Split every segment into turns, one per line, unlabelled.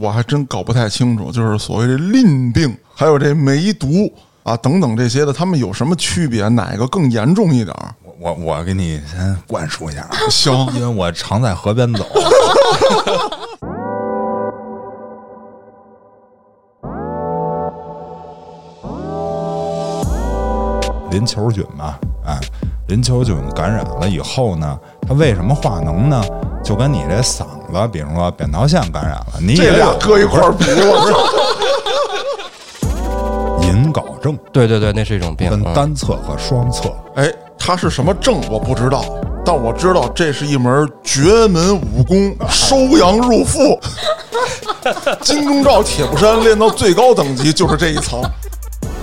我还真搞不太清楚，就是所谓的淋病，还有这梅毒啊等等这些的，他们有什么区别？哪个更严重一点儿？
我我我给你先灌输一下啊，
行，
因为我常在河边走。淋球菌嘛，哎，淋球菌感染了以后呢，它为什么化脓呢？就跟你这嗓子，比如说扁桃腺感染了，你
这
也有
俩搁一块儿比，我操！
隐睾症，
对对对，那是一种病。
分
嗯
单侧和双侧。
哎，它是什么症我不知道，但我知道这是一门绝门武功，收阳入腹。金钟罩铁布衫练到最高等级就是这一层。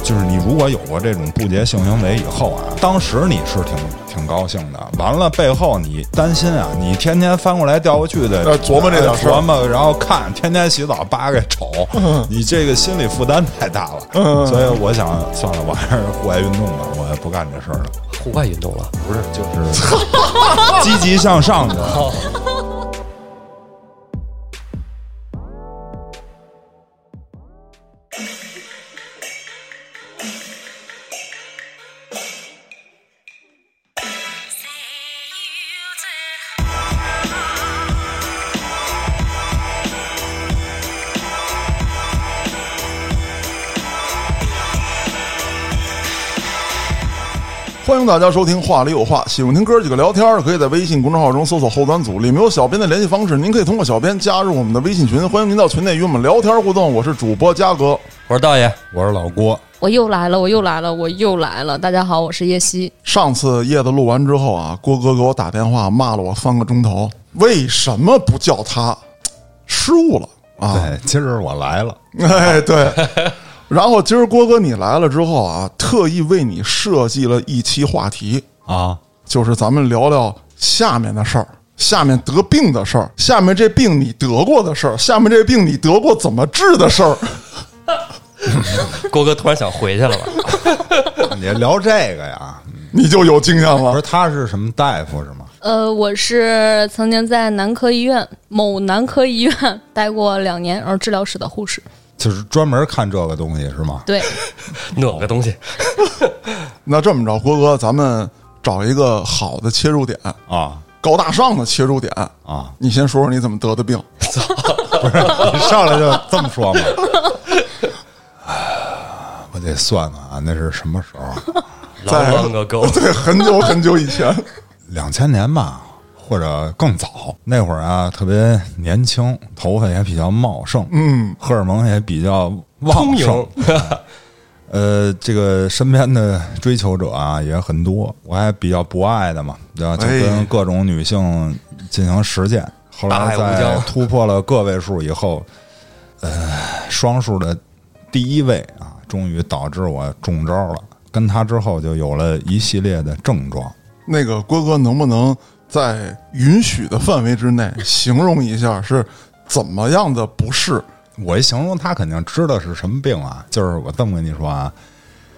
就是你如果有过这种不洁性行为以后啊，当时你是挺挺高兴的，完了背后你担心啊，你天天翻过来调过去的
呃琢磨这点事儿
琢磨，然后看天天洗澡扒给瞅，你这个心理负担太大了。
嗯
所以我想算了，我还是户外运动吧，我也不干这事儿了。
户外运动了，
不是，就是积极向上的。
迎大家收听《话里有话》，喜欢听哥几个聊天的，可以在微信公众号中搜索“后端组”，里面有小编的联系方式，您可以通过小编加入我们的微信群，欢迎您到群内与我们聊天互动。我是主播嘉哥，
我是道爷，
我是老郭，
我又来了，我又来了，我又来了！大家好，我是叶希。
上次叶子录完之后啊，郭。哥给我打电话骂了我三个钟头，为什么不叫他？失误了啊！
对，今儿我来了，
哎，对。然后今儿郭哥你来了之后啊，特意为你设计了一期话题，
啊，
就是咱们聊聊下面的事儿，下面得病的事儿，下面这病你得过的事儿，下面这病你得过怎么治的事儿。
郭哥突然想回去了吧？
你聊这个呀？
你就有经验了。
不是，他是什么大夫是吗？
呃，我是曾经在男科医院某男科医院待过两年，然后治疗室的护士。
就是专门看这个东西是吗？
对，
哪个东西？
那这么着，郭哥，咱们找一个好的切入点，
啊
高大上的切入点。
啊，
你先说说你怎么得的病。
不 是你上来就这么说吗？我得算算啊，那是什么时候？
在很久很久以前。
两千年吧，或者更早。那会儿啊，特别年轻，头发也比较茂盛，
嗯，
荷尔蒙也比较旺
聪
盛
明。
呃，这个身边的追求者啊也很多，我还比较博爱的嘛，对吧？就
哎
跟各种女性进行实践。后来在突破了个位数以后，呃，双数的第一位啊，终于导致我中招了。跟他之后就有了一系列的症状。
那个郭哥能不能在允许的范围之内形容一下是怎么样的不适？
我一形容他肯定知道是什么病啊，就是我这么跟你说啊，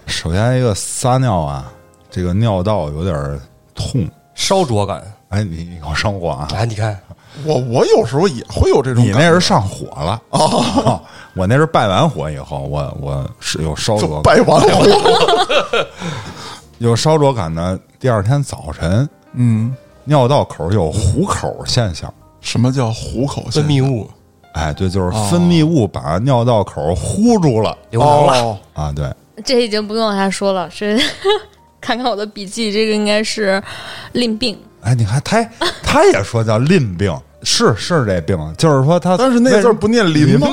首先一个撒尿啊，这个尿道有点痛，
烧灼感。
哎，你你给我生火啊！
哎，你看，
我我有时候也会有这种
你，那是上火了哦，我那是拜完火以后，我我是有烧灼感，
拜完火。
有烧灼感呢。第二天早晨，
嗯，
尿道口有虎口现象。
什么叫虎口
分
现象
泌物
哎，对，就是分泌物把尿道口糊住了
流脓了。
哦，
啊！对，
这已经不用往下说了，是 看看我的笔记，这个应该是淋病。
哎，你看他他也说叫淋病，是是这病，就是说他，
但是那字儿不念淋吗？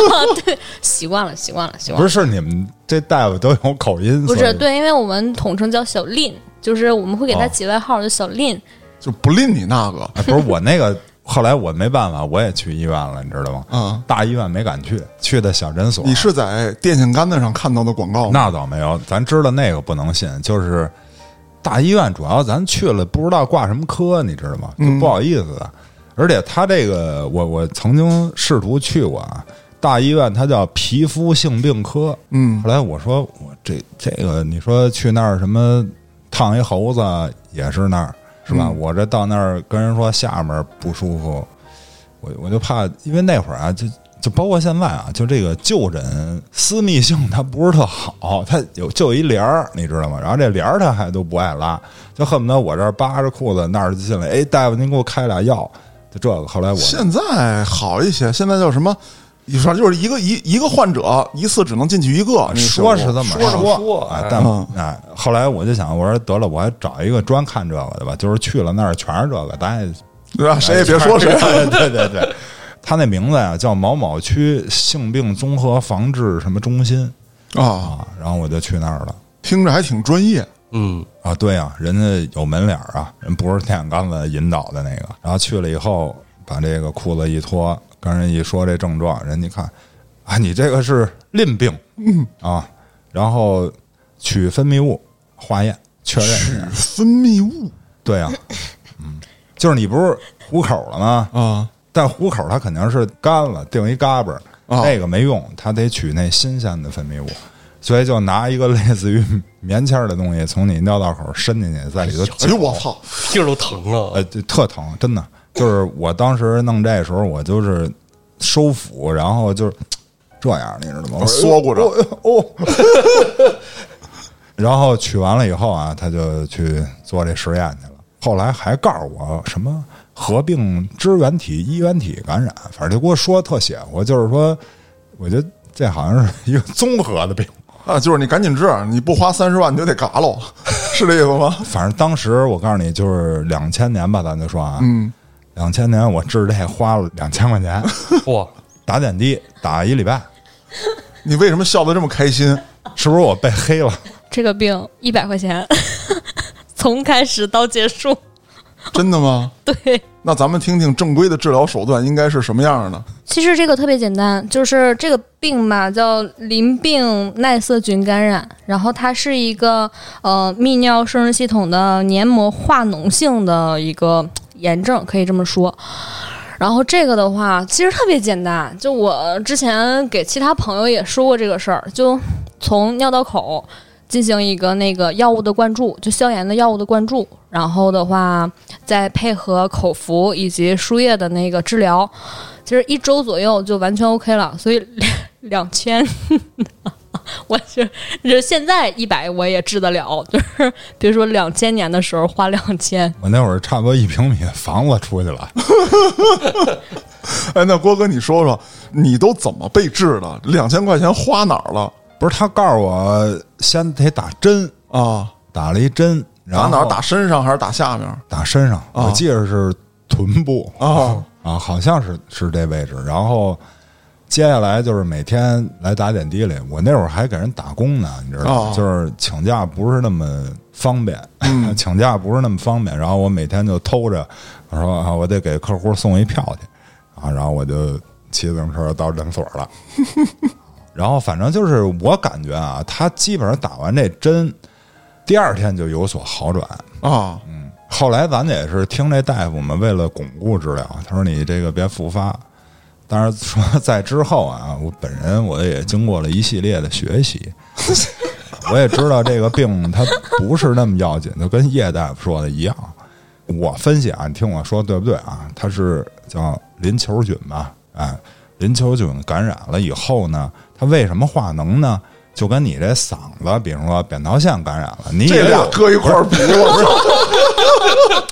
对？
习惯了，习惯了，习惯
不
了。
是，是你们这大夫都有口音，
不是对，因为我们统称叫小淋，就是我们会给他
哦
起外号，就小令。
就不吝你那个。
哎，不是我那个，后来我没办法，我也去医院了，你知道吗？
嗯，
大医院没敢去，去的小诊所。
你是在电线杆子上看到的广告吗？
那倒没有，咱知道那个不能信，就是大医院主要咱去了不知道挂什么科，你知道吗？就不好意思的。而且他这个，我我曾经试图去过啊，大医院它叫皮肤性病科。
嗯
后来我说我这这个，你说去那儿什么烫一猴子也是那儿是吧？
嗯
我这到那儿跟人说下面不舒服，我我就怕，因为那会儿啊，就就包括现在啊，就这个就诊私密性它不是特好，它有就一帘儿，你知道吗？然后这帘儿它还都不爱拉，就恨不得我这儿扒着裤子，那儿就进来，哎，大夫您给我开俩药，就这个。后来我
现在好一些，现在叫什么？你说就是一个一一个患者一次只能进去一个，那个
说是这么
说
啊
哎，
但
嗯
哎，后来我就想，我说得了，我还找一个专看这个的吧，就是去了那儿全是这个，咱也
对吧？谁也别说谁。
对对对，他那名字呀叫某某区性病综合防治什么中心
啊，
啊，然后我就去那儿了。
听着还挺专业。
嗯，
啊，对呀、人家有门脸儿啊，人不是电线杆子引导的那个。然后去了以后，把这个裤子一脱，跟人一说这症状，人家看啊，你这个是淋病，嗯啊，然后取分泌物化验确认取，
分泌物
对呀、嗯，就是你不是糊口了吗？
啊，
但糊口它肯定是干了，定一嘎巴那个没用，它得取那新鲜的分泌物，所以就拿一个类似于棉签儿的东西从你尿道口伸进去，在里头
哎呦我操！
劲儿都疼了！
呃，就特疼，真的。就是我当时弄这时候，我就是收腹，然后就是这样，你知道吗？我
缩骨着
哦哦。然后取完了以后啊，他就去做这实验去了。后来还告诉我什么合并支原体、衣原体感染，反正就给我说特邪乎，就是说，我觉得这好像是一个综合的病。
啊，就是你赶紧治，你不花三十万你就得嘎喽，是这意思吗？
反正当时我告诉你，就是两千年吧，咱就说啊，
嗯，
两千年我治这花了两千块钱，
嚯，
打点滴打一礼拜，
你为什么笑得这么开心？
是不是我被黑了？
这个病一百块钱，从开始到结束。
真的吗？
对，
那咱们听听正规的治疗手段应该是什么样的？
其实这个特别简单，就是这个病吧叫淋病耐色菌感染，然后它是一个呃泌尿生殖系统的黏膜化脓性的一个炎症，可以这么说。然后这个的话，其实特别简单，就我之前给其他朋友也说过这个事儿，就从尿道口进行一个那个药物的灌注，就消炎的药物的灌注，然后的话再配合口服以及输液的那个治疗，其实一周左右就完全 OK 了。所以两两千，我是这现在一百我也治得了，就是比如说两千年的时候花两千，
我那会儿差不多一平米房子出去了，
哎，那郭哥，你说说，你都怎么被治的？两千块钱花哪儿了
不是他告诉我先得打针，
啊？
打了一针，然后
打哪儿？打身上还是打下面？
打身上，我记得是臀部
啊
啊，好像是是这位置。然后接下来就是每天来打点滴来，我那会儿还给人打工呢，你知道吗？
哦
就是请假不是那么方便，请假不是那么方便。然后我每天就偷着，我说啊，我得给客户送一票去啊，然后我就骑自行车到诊所了。然后反正就是我感觉啊，他基本上打完这针，第二天就有所好转。
啊，嗯
后来咱也是听这大夫们为了巩固治疗，他说你这个别复发。当然说在之后啊，我本人我也经过了一系列的学习，我也知道这个病它不是那么要紧，就跟叶大夫说的一样。我分析啊，你听我说对不对啊？它是叫淋球菌吧？哎，淋球菌感染了以后呢，它为什么化脓呢？就跟你这嗓子，比如说扁桃腺感染了，你
这
也
俩搁一块儿比，我操！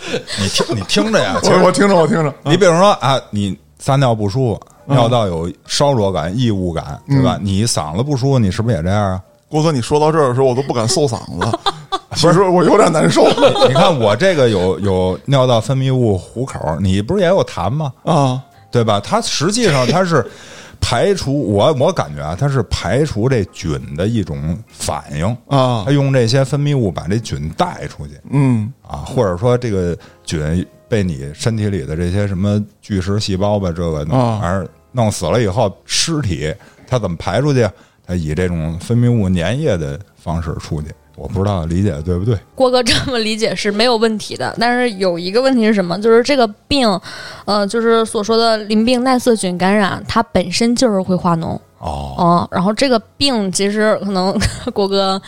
你听你听着呀，
我听着，我听着，
你比如说啊，你撒尿不舒服，尿道有烧灼感、异物感，对吧？你嗓子不舒服，你是不是也这样啊？
郭哥，你说到这儿的时候，我都不敢搜嗓子，其实我有点难受
你看我这个有有尿道分泌物糊口，你不是也有痰吗？
啊。
对吧？它实际上它是排除我我感觉啊，它是排除这菌的一种反应
啊
它用这些分泌物把这菌带出去
嗯
啊，或者说这个菌被你身体里的这些什么巨噬细胞吧，这个
啊
玩意儿弄死了以后，尸体它怎么排出去？它以这种分泌物粘液的方式出去。我不知道理解对不对？
郭哥这么理解是没有问题的，但是有一个问题是什么？就是这个病，呃，就是所说的淋病耐色菌感染，它本身就是会化脓，
哦，
嗯，然后这个病其实可能 郭哥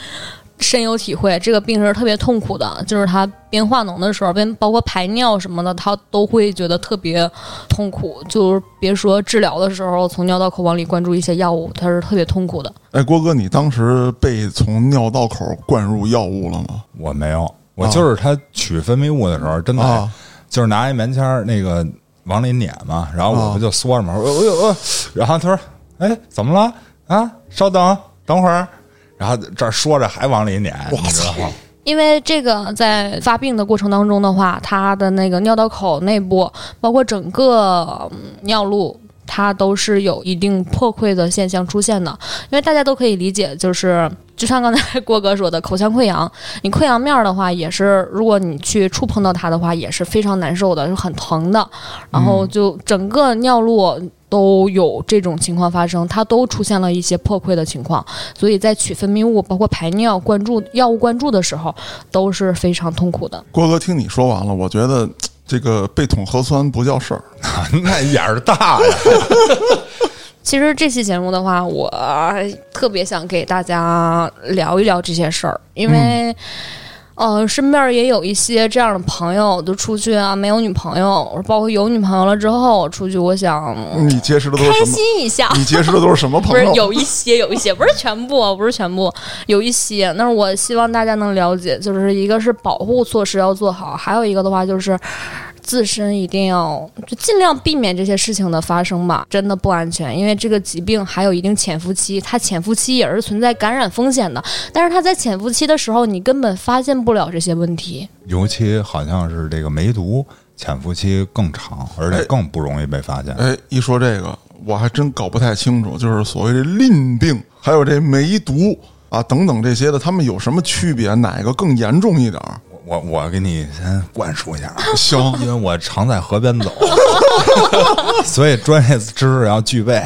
深有体会，这个病是特别痛苦的，就是他边化脓的时候，边包括排尿什么的，他都会觉得特别痛苦。就是别说治疗的时候从尿道口往里灌注一些药物，他是特别痛苦的。
哎，郭哥，你当时被从尿道口灌入药物了吗？
我没有，我就是他取分泌物的时候，真的
啊
就是拿一棉签儿那个往里撵嘛，然后我
啊
不就缩着嘛，哎呦呃，然后他说哎怎么了啊？稍等等会儿，然后这儿说着还往里撵，你知道吗？
因为这个在发病的过程当中的话，它的那个尿道口内部，包括整个嗯尿路。它都是有一定破溃的现象出现的，因为大家都可以理解，就是就像刚才郭哥说的，口腔溃疡，你溃疡面儿的话，也是如果你去触碰到它的话，也是非常难受的，是很疼的，然后就整个尿路都有这种情况发生，它都出现了一些破溃的情况，所以在取分泌物、包括排尿、灌注药物灌注的时候，都是非常痛苦的。
郭哥，听你说完了，我觉得这个被捅核酸不叫事儿。
那眼儿大呀！
其实这期节目的话，我特别想给大家聊一聊这些事儿，因为。呃，身边也有一些这样的朋友，就出去啊，没有女朋友，包括有女朋友了之后出去，我想
你结识的都是
开？心一下。
你结识的都是什么
不
朋友？
是有一些，有一些，不是全部，不是全部，有一些。但是我希望大家能了解，就是一个是保护措施要做好，还有一个的话就是自身一定要就尽量避免这些事情的发生吧，真的不安全，因为这个疾病还有一定潜伏期，它潜伏期也是存在感染风险的，但是它在潜伏期的时候，你根本发现不了这些问题。
尤其好像是这个梅毒潜伏期更长，而且更不容易被发现。
哎，一说这个，我还真搞不太清楚，就是所谓的淋病，还有这梅毒啊等等这些的，他们有什么区别？哪个更严重一点儿？
我我给你先灌输一下啊，
行，
因为我常在河边走，所以专业知识要具备。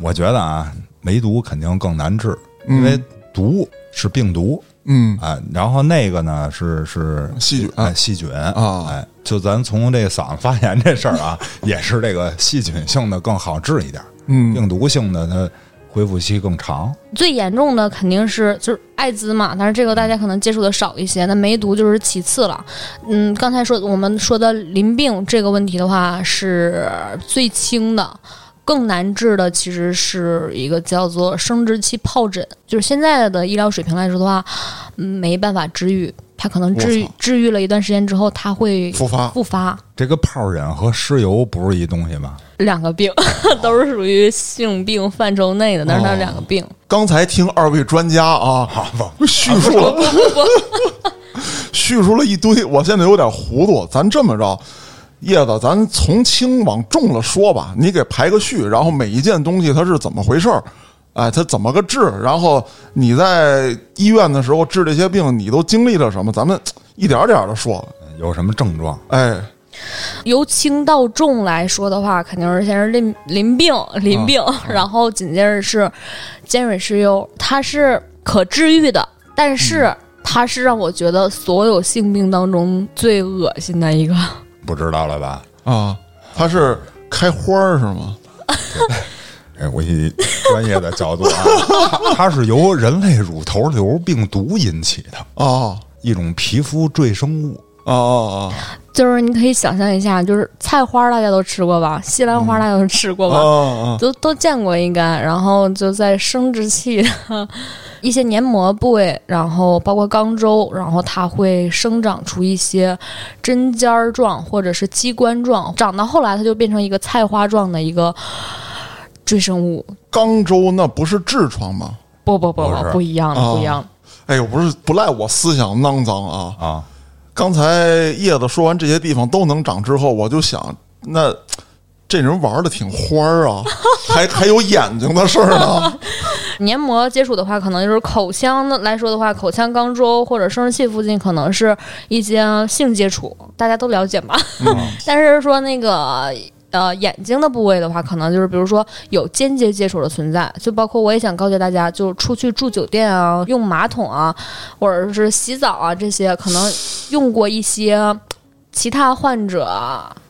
我觉得啊，梅毒肯定更难治，因为毒是病毒，
嗯。
啊，然后那个呢是是
细菌
哎，细菌
啊。
哎，就咱从这嗓子发炎这事儿啊，也是这个细菌性的更好治一点，
嗯。
病毒性的它恢复期更长。
最严重的肯定是就是艾滋嘛，但是这个大家可能接触的少一些。那梅毒就是其次了。嗯，刚才说我们说的淋病这个问题的话是最轻的。更难治的其实是一个叫做生殖器疱疹，就是现在的医疗水平来说的话，嗯没办法治愈。它可能治愈治愈了一段时间之后，它会
复发
复发。
这个疱疹和尸疣不是一东西吧？
两个病 都是属于性病范畴内的，但是它是两个病。
刚才听二位专家啊，叙述了，叙述了一堆，我现在有点糊涂。咱这么着，叶子，咱从轻往重了说吧，你给排个序，然后每一件东西它是怎么回事儿，哎，它怎么个治？然后你在医院的时候治这些病，你都经历了什么？咱们一点点的说。
有什么症状？
哎，
由轻到重来说的话，肯定是先是淋淋病，淋病，然后紧接着是尖锐湿疣，它是可治愈的，但是它是让我觉得所有性病当中最恶心的一个。
不知道了吧？
啊，它是开花儿是吗？
哎，我以专业的角度啊，它它是由人类乳头瘤病毒引起的
啊
一种皮肤赘生物。
啊啊
就是你可以想象一下，就是菜花大家都吃过吧，西兰花大家都吃过
啊
吧，
啊！
都都见过应该，然后就在生殖器的 一些黏膜部位，然后包括肛周，然后它会生长出一些针尖儿状或者是鸡冠状，长到后来它就变成一个菜花状的一个赘生物。
肛周那不是痔疮吗？
不不不
不是
不，一样不一样的。
哎呦，不是不赖我思想肮脏啊！
啊，
刚才叶子说完这些地方都能长之后，我就想，那这人玩的挺花儿啊，还还有眼睛的事儿呢。
黏膜接触的话，可能就是口腔的来说的话，口腔、肛周或者生殖器附近可能是一些性接触，大家都了解吧？但是说那个。呃，眼睛的部位的话，可能就是比如说有间接接触的存在，就包括我也想告诫大家，就是出去住酒店啊，用马桶啊，或者是洗澡啊这些，可能用过一些其他患者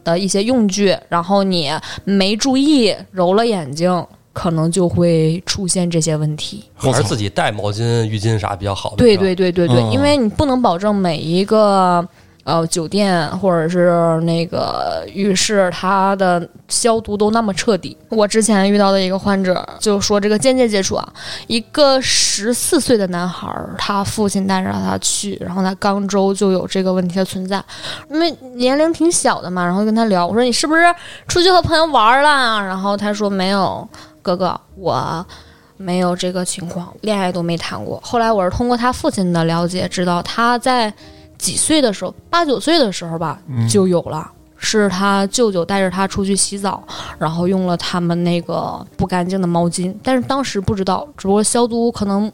的一些用具，然后你没注意揉了眼睛，可能就会出现这些问题。
还是自己带毛巾、浴巾啥比较好。
对对对对对，
嗯
因为你不能保证每一个呃酒店或者是那个浴室它的消毒都那么彻底。我之前遇到的一个患者就说，这个间接接触啊，一个十四岁的男孩，他父亲带着他去，然后他肛周就有这个问题的存在，因为年龄挺小的嘛，然后跟他聊，我说你是不是出去和朋友玩了？然后他说没有，哥哥，我。没有这个情况，恋爱都没谈过。后来我是通过他父亲的了解，知道他在几岁的时候，八九岁的时候吧，就有了。是他舅舅带着他出去洗澡，然后用了他们那个不干净的毛巾，但是当时不知道，只不过消毒可能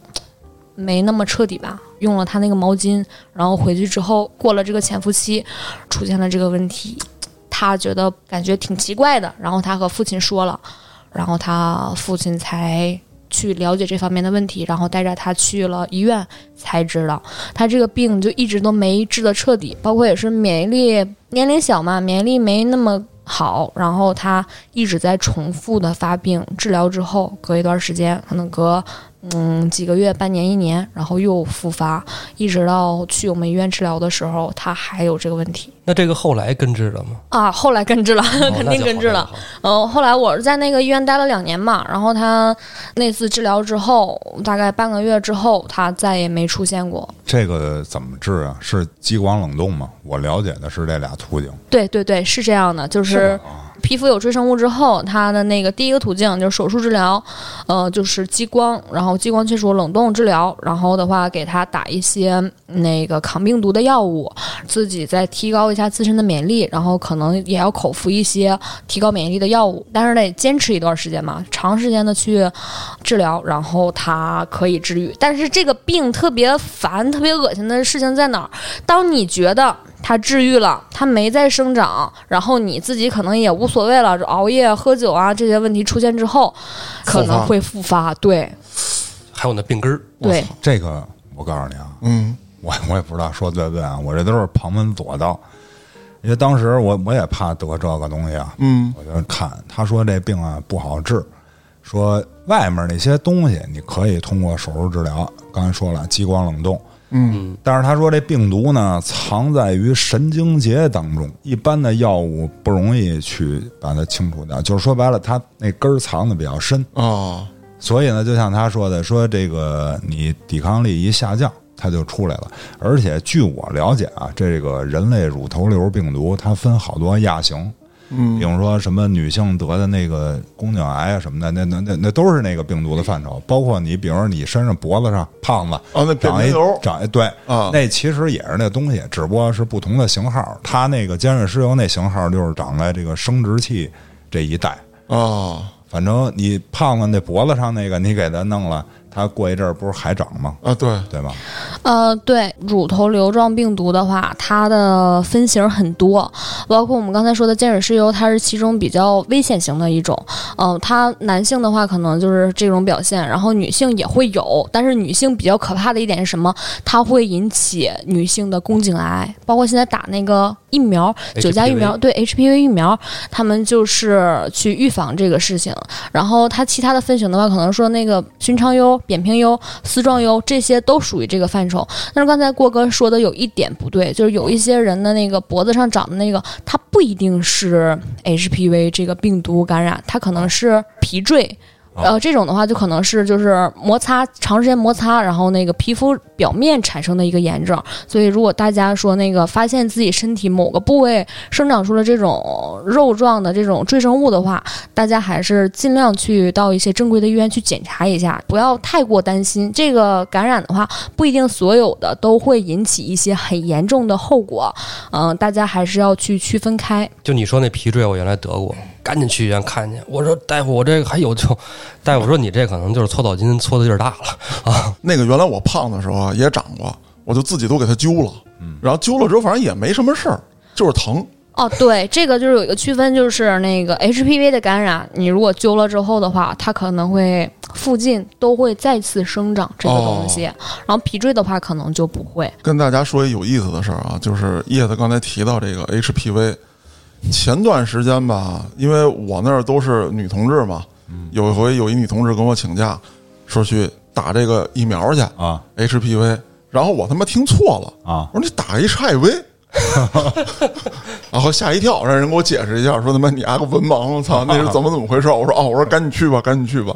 没那么彻底吧，用了他那个毛巾，然后回去之后过了这个潜伏期，出现了这个问题，他觉得感觉挺奇怪的，然后他和父亲说了，然后他父亲才去了解这方面的问题，然后带着他去了医院，才知道。他这个病就一直都没治得彻底，包括也是免疫力年龄小嘛，免疫力没那么好，然后他一直在重复的发病，治疗之后隔一段时间，可能隔嗯几个月、半年、一年，然后又复发，一直到去我们医院治疗的时候，他还有这个问题
那这个后来根治了吗？
啊，后来根治了，
哦
肯定根治了。。嗯，后来我是在那个医院待了两年嘛，然后他那次治疗之后，大概半个月之后，他再也没出现过。
这个怎么治啊？是激光冷冻吗？我了解的是这俩途径。
对对对，是这样的，就是
啊
皮肤有赘生物之后，它的那个第一个途径就是手术治疗，呃，就是激光，然后激光切除冷冻治疗，然后的话给他打一些那个抗病毒的药物，自己再提高一下自身的免疫力，然后可能也要口服一些提高免疫力的药物，但是得坚持一段时间嘛，长时间的去治疗，然后它可以治愈。但是这个病特别烦、特别恶心的事情在哪儿？当你觉得它治愈了，它没再生长，然后你自己可能也无所谓了，就熬夜、喝酒啊这些问题出现之后，可能会复发。对。
还有那病根儿，
对，
这个我告诉你啊，
嗯。
我我也不知道说对不对啊，我这都是旁门左道。因为当时我我也怕得这个东西啊，
嗯。
我就看他说这病啊不好治，说外面那些东西你可以通过手术治疗，刚才说了激光冷冻，
嗯。
但是他说这病毒呢藏在于神经节当中，一般的药物不容易去把它清除掉，就是说白了，它那根儿藏的比较深，
啊
所以呢，就像他说的，说这个你抵抗力一下降，它就出来了。而且据我了解啊，这个人类乳头瘤病毒它分好多亚型，
嗯
比如说什么女性得的那个宫颈癌啊什么的，那那那那都是那个病毒的范畴。包括你，比如说你身上脖子上胖子
啊那扁
长一长一对
啊
那其实也是那东西，只不过是不同的型号。它那个尖锐湿疣那型号就是长在这个生殖器这一带。
啊
反正你胖子那脖子上那个，你给它弄了，它过一阵儿不是还长吗？
啊对
对吧？
呃，对，乳头瘤状病毒的话，它的分型很多，包括我们刚才说的尖锐湿疣，它是其中比较危险型的一种。嗯、它男性的话可能就是这种表现，然后女性也会有，但是女性比较可怕的一点是什么？它会引起女性的宫颈癌，包括现在打那个疫苗，九价疫苗，对 HPV 疫苗，他们就是去预防这个事情。然后它其他的分型的话，可能说那个寻常疣、扁平疣、丝状疣这些都属于这个范畴。但是刚才郭哥说的有一点不对，就是有一些人的那个脖子上长的那个，它不一定是 HPV 这个病毒感染，它可能是皮赘。呃，这种的话就可能是就是摩擦长时间摩擦，然后那个皮肤表面产生的一个炎症。所以如果大家说那个发现自己身体某个部位生长出了这种肉状的这种赘生物的话，大家还是尽量去到一些正规的医院去检查一下，不要太过担心。这个感染的话，不一定所有的都会引起一些很严重的后果。嗯、大家还是要去区分开。
就你说那皮赘，我原来得过，赶紧去医院看去。我说大夫，我这个还有救。大夫说你这可能就是搓澡巾搓的劲儿大了啊。
那个原来我胖的时候啊也长过，我就自己都给它揪了，然后揪了之后反正也没什么事儿，就是疼。
哦，对，这个就是有一个区分，就是那个 HPV 的感染，你如果揪了之后的话，它可能会附近都会再次生长这个东西，然后皮赘的话可能就不会。
跟大家说一有意思的事儿啊，就是叶子刚才提到这个 HPV，前段时间吧，因为我那儿都是女同志嘛，有一回有一女同志跟我请假，说去打这个疫苗去
啊。
HPV，然后我他妈听错了
啊。
我说你打 HIV，然后吓一跳，让人给我解释一下，说他妈你丫个文盲，我操，那是怎么怎么回事？我说哦，我说赶紧去吧，赶紧去吧，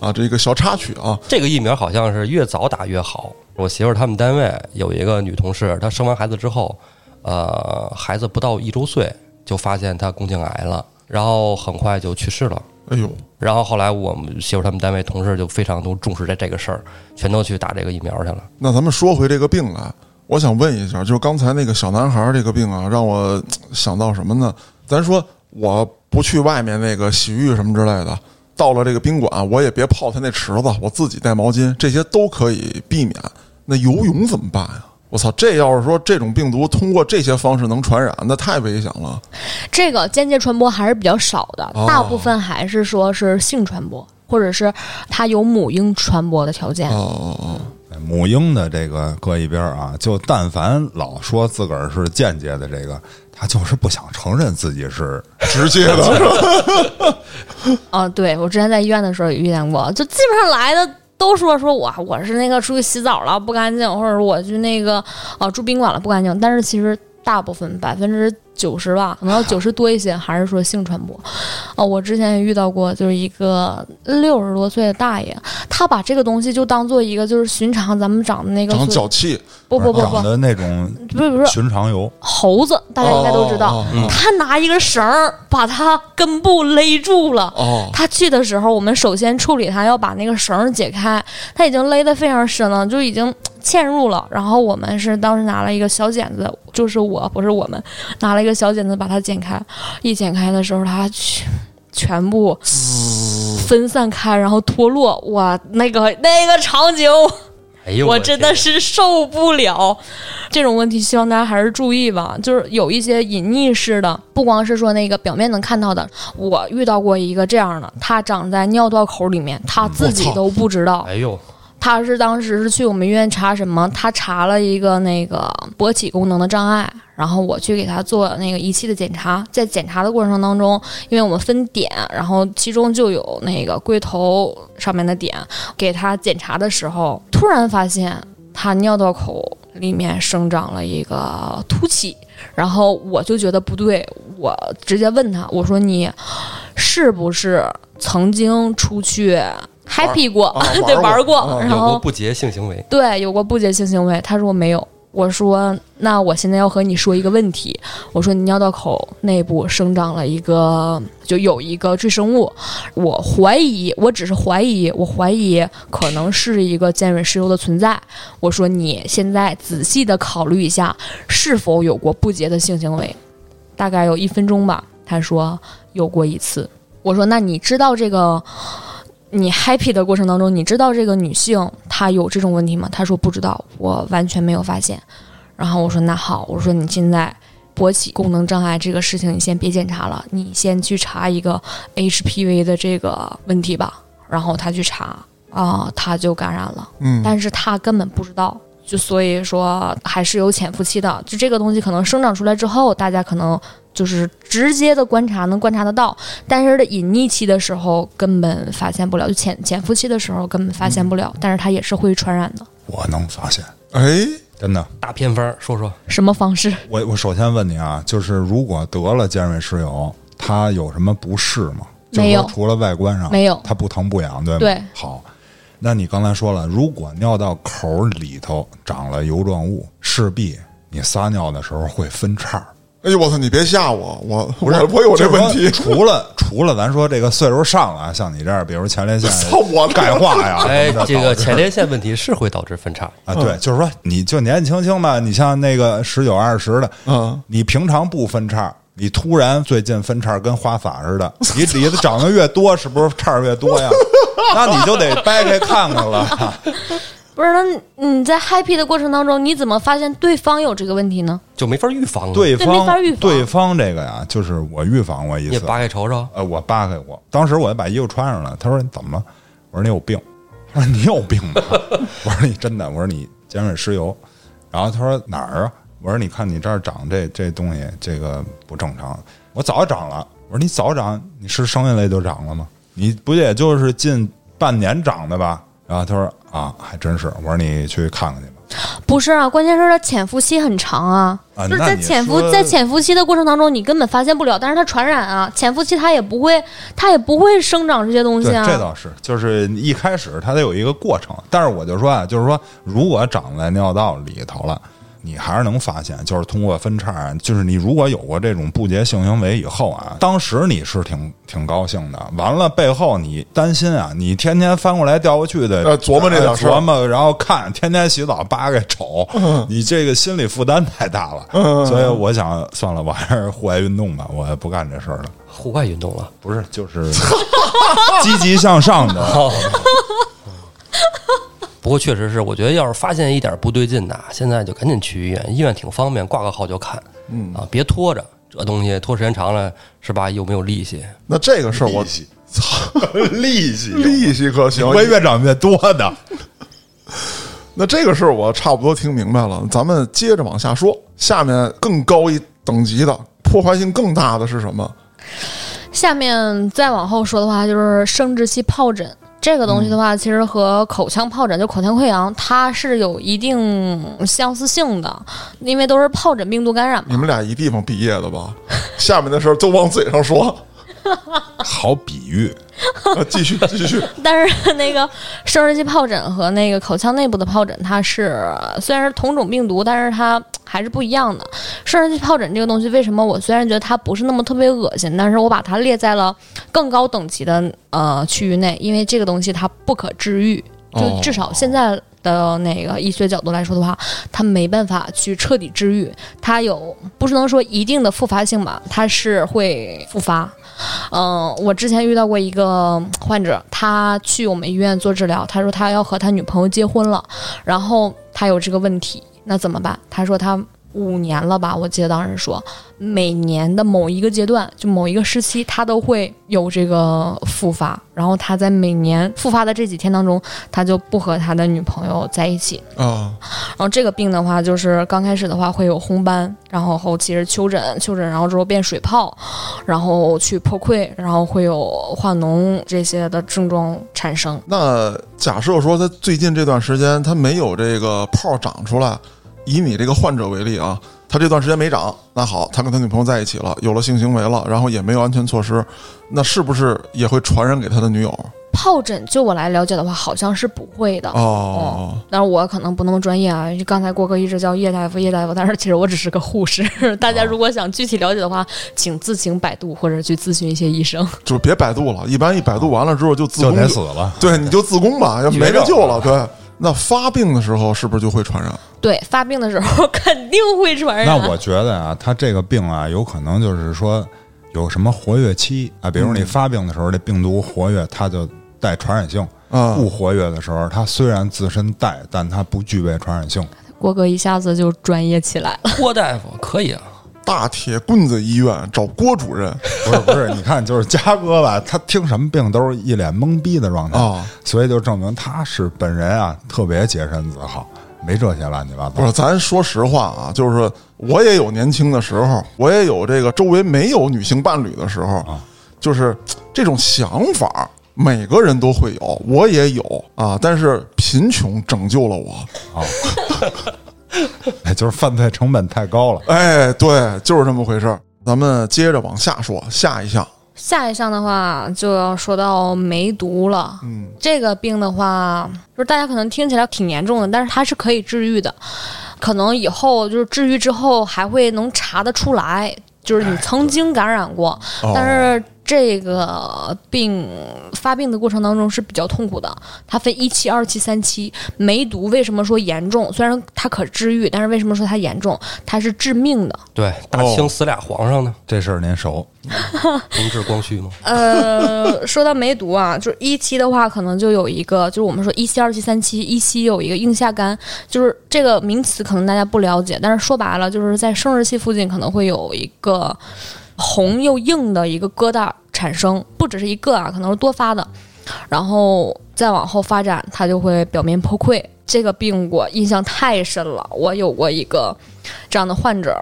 啊，这个小插曲啊，
这个疫苗好像是越早打越好。我媳妇儿他们单位有一个女同事，她生完孩子之后，呃，孩子不到一周岁就发现他宫颈癌了，然后很快就去世了。
哎呦，
然后后来我们媳妇他们单位同事就非常都重视这这个事儿，全都去打这个疫苗去了。
那咱们说回这个病来，我想问一下，就是刚才那个小男孩这个病啊，让我想到什么呢？咱说我不去外面那个洗浴什么之类的，到了这个宾馆，我也别泡他那池子，我自己带毛巾，这些都可以避免。那游泳怎么办呀？我操，这要是说这种病毒通过这些方式能传染，那太危险了。
这个间接传播还是比较少的，
哦
大部分还是说是性传播，或者是它有母婴传播的条件。
哦哦哦，
母婴的这个搁一边儿啊，就但凡老说自个儿是间接的这个，他就是不想承认自己是
直接的是吧？
啊，对我之前在医院的时候也遇见过，就基本上来的都说说我我是那个出去洗澡了不干净，或者我去那个啊住宾馆了不干净，但是其实大部分百分之九十吧，可能要 九十多一些，还是说性传播。哦，我之前也遇到过，就是一个六十多岁的大爷，他把这个东西就当做一个就是寻常咱们长的那个
长脚气，
不不不不
长的那种
不是不是
寻常油，
猴子，大家应该都知道。
哦哦
他拿一个绳儿把他根部勒住了。
哦
他去的时候，我们首先处理他，要把那个绳儿解开。他已经勒得非常深了，就已经嵌入了。然后我们是当时拿了一个小剪子，就是我不是我们拿了一个小剪子把它剪开。一剪开的时候，他全全部分散开，然后脱落。哇，那个那个场景。
哎呦，
我真的是受不了这种问题，希望大家还是注意吧。就是有一些隐匿式的，不光是说那个表面能看到的，我遇到过一个这样的，它长在尿道口里面，他自己都不知道。
哎呦，
他是当时是去我们医院查什么？他查了一个那个勃起功能的障碍，然后我去给他做那个仪器的检查。在检查的过程当中，因为我们分点，然后其中就有那个龟头上面的点，给他检查的时候，突然发现他尿道口里面生长了一个凸起，然后我就觉得不对，我直接问他，我说你是不是曾经出去 happy 过，
啊
对，
玩
玩过，
过
然后
有过不洁性行为，
对有过不洁性行为，他说我没有。我说，那我现在要和你说一个问题。我说，你尿道口内部生长了一个，就有一个赘生物。我怀疑，我只是怀疑，我怀疑可能是一个尖锐湿疣的存在。我说，你现在仔细的考虑一下，是否有过不洁的性行为。大概有一分钟吧，他说有过一次。我说，那你知道这个？你 happy 的过程当中，你知道这个女性她有这种问题吗？她说不知道，我完全没有发现。然后我说那好，我说你现在勃起功能障碍这个事情你先别检查了，你先去查一个 HPV 的这个问题吧。然后他去查啊、他就感染了，
嗯，
但是他根本不知道。就所以说还是有潜伏期的，就这个东西可能生长出来之后，大家可能就是直接的观察能观察得到，但是隐匿期的时候根本发现不了，就潜潜伏期的时候根本发现不了，但是它也是会传染的。
我能发现，
哎，
真的。
大偏方，说说
什么方式？
我我首先问你啊，就是如果得了尖锐湿疣，它有什么不适吗？就是
没有
除了外观上
没有
它不疼不痒，对吗？
对
好，那你刚才说了，如果尿道口里头长了油状物，势必你撒尿的时候会分叉儿。
哎呦我操！你别吓我，我我我有这问题。
除了 除了咱说这个岁数上了啊，像你这样，比如前列腺
操我的
钙化呀，
哎这个前列腺问题是会导致分叉，
啊，对，就是说你就年纪轻轻吧，你像那个十九二十的，
嗯，
你平常不分叉，你突然最近分叉跟花洒似的，你里子长得越多，是不是叉越多呀？那你就得掰开看看了。
不是，那你你在 happy 的过程当中，你怎么发现对方有这个问题呢？
就没法预防了。，
对
方没法
方
预防
对方这个呀，就是我预防过一次，
你扒开瞅瞅，
呃，我扒开过，当时我就把衣服穿上了。他说你怎么了？我说你有病。他说你有病吧？我说你真的？我说你尖锐湿疣。然后他说哪儿啊？我说你看你这儿长这这东西，这个不正常。我早长了。我说你早长，你是生下来就长了吗？你不也就是近半年长的吧？然后他说啊，还真是。我说你去看看去吧。
不是啊，关键是它潜伏期很长啊，就是在潜伏在潜伏期的过程当中，你根本发现不了，但是它传染啊，潜伏期它也不会它也不会生长这些东西，啊。
这倒是，就是一开始它得有一个过程。但是我就说啊，就是说，如果长在尿道里头了，你还是能发现，就是通过分叉啊，就是你如果有过这种不洁性行为以后啊，当时你是挺挺高兴的，完了背后你担心啊，你天天翻过来调过去的，
呃琢磨这点事
琢磨，然后看天天洗澡扒开瞅，你这个心理负担太大了。所以我想算了，我还是户外运动吧，我也不干这事儿了。
户外运动了。
不是，就是积极向上的。
不过确实是，我觉得要是发现一点不对劲的，现在就赶紧去医院，医院挺方便，挂个号就看。嗯啊，别拖着，这东西拖时间长了是吧？又没有利息。
那这个事儿我
操，利息，
利息可行，
会越长越多的。
那这个事儿我差不多听明白了，咱们接着往下说。下面更高一等级的、破坏性更大的是什么？
下面再往后说的话，就是生殖器疱疹这个东西的话，其实和口腔疱疹就口腔溃疡，它是有一定相似性的，因为都是疱疹病毒感染嘛。
你们俩一地方毕业的吧？下面的事儿都往嘴上说，
好比喻，
啊继续继续。
但是那个生殖器疱疹和那个口腔内部的疱疹，它是虽然是同种病毒，但是它还是不一样的。生殖器疱疹这个东西，为什么我虽然觉得它不是那么特别恶心，但是我把它列在了更高等级的呃区域内，因为这个东西它不可治愈，就
哦
至少现在。的那个医学角度来说的话，它没办法去彻底治愈，它有不是能说一定的复发性吧，它是会复发，嗯，我之前遇到过一个患者，他去我们医院做治疗，他说他要和他女朋友结婚了，然后他有这个问题，那怎么办？他说他五年了吧，我记得当时说，每年的某一个阶段，就某一个时期，他都会有这个复发，然后他在每年复发的这几天当中，他就不和他的女朋友在一起，
啊，
然后这个病的话，就是刚开始的话会有红斑，然后后期是丘疹，丘疹然后之后变水泡，然后去破溃，然后会有化脓这些的症状产生。
那假设说他最近这段时间他没有这个泡长出来，以你这个患者为例啊，他这段时间没长，那好，他跟他女朋友在一起了，有了性行为了，然后也没有安全措施，那是不是也会传染给他的女友？
疱疹，就我来了解的话，好像是不会的。
哦，
但是我可能不那么专业啊，刚才郭哥一直叫叶大夫，叶大夫，但是其实我只是个护士。大家如果想具体了解的话，请自行百度或者去咨询一些医生。
就别百度了，一般一百度完了之后就自
就
宫
得死了。
对，你就自宫吧，要没得救了。对，那发病的时候是不是就会传染？
对，发病的时候肯定会传染。
那我觉得啊，他这个病啊，有可能就是说有什么活跃期啊，比如你发病的时候，这病毒活跃，它就带传染性；
啊，
不活跃的时候，它虽然自身带，但它不具备传染性。
郭哥一下子就专业起来了。
郭大夫可以啊，
大铁棍子医院找郭主任。
不是不是，你看，就是嘉哥吧，他听什么病都是一脸懵逼的状态，
啊，
所以就证明他是本人啊，特别洁身自好，没这些乱七八糟。
不是，咱说实话啊，就是我也有年轻的时候，我也有这个周围没有女性伴侣的时候，
啊。
就是这种想法，每个人都会有，我也有啊。但是贫穷拯救了我，
哎，就是犯罪成本太高了。
哎，对，就是这么回事儿。咱们接着往下说，下一项，
下一项的话就要说到梅毒了。
嗯，
这个病的话，就是大家可能听起来挺严重的，但是它是可以治愈的。可能以后就是治愈之后还会能查得出来，就是你曾经感染过，
哦
但是这个病发病的过程当中是比较痛苦的。它分一期、二期、三期。梅毒为什么说严重？虽然它可治愈，但是为什么说它严重？它是致命的。
对，大清死俩皇上呢，
这事儿您熟？
同治光绪吗？
呃，说到梅毒啊，就是一期的话，可能就有一个，就是我们说一期、二期、三期，一期有一个硬下肝，就是这个名词可能大家不了解，但是说白了，就是在生殖器附近可能会有一个红又硬的一个疙瘩产生，不只是一个啊，可能是多发的，然后再往后发展，它就会表面破溃。这个病我印象太深了，我有过一个这样的患者。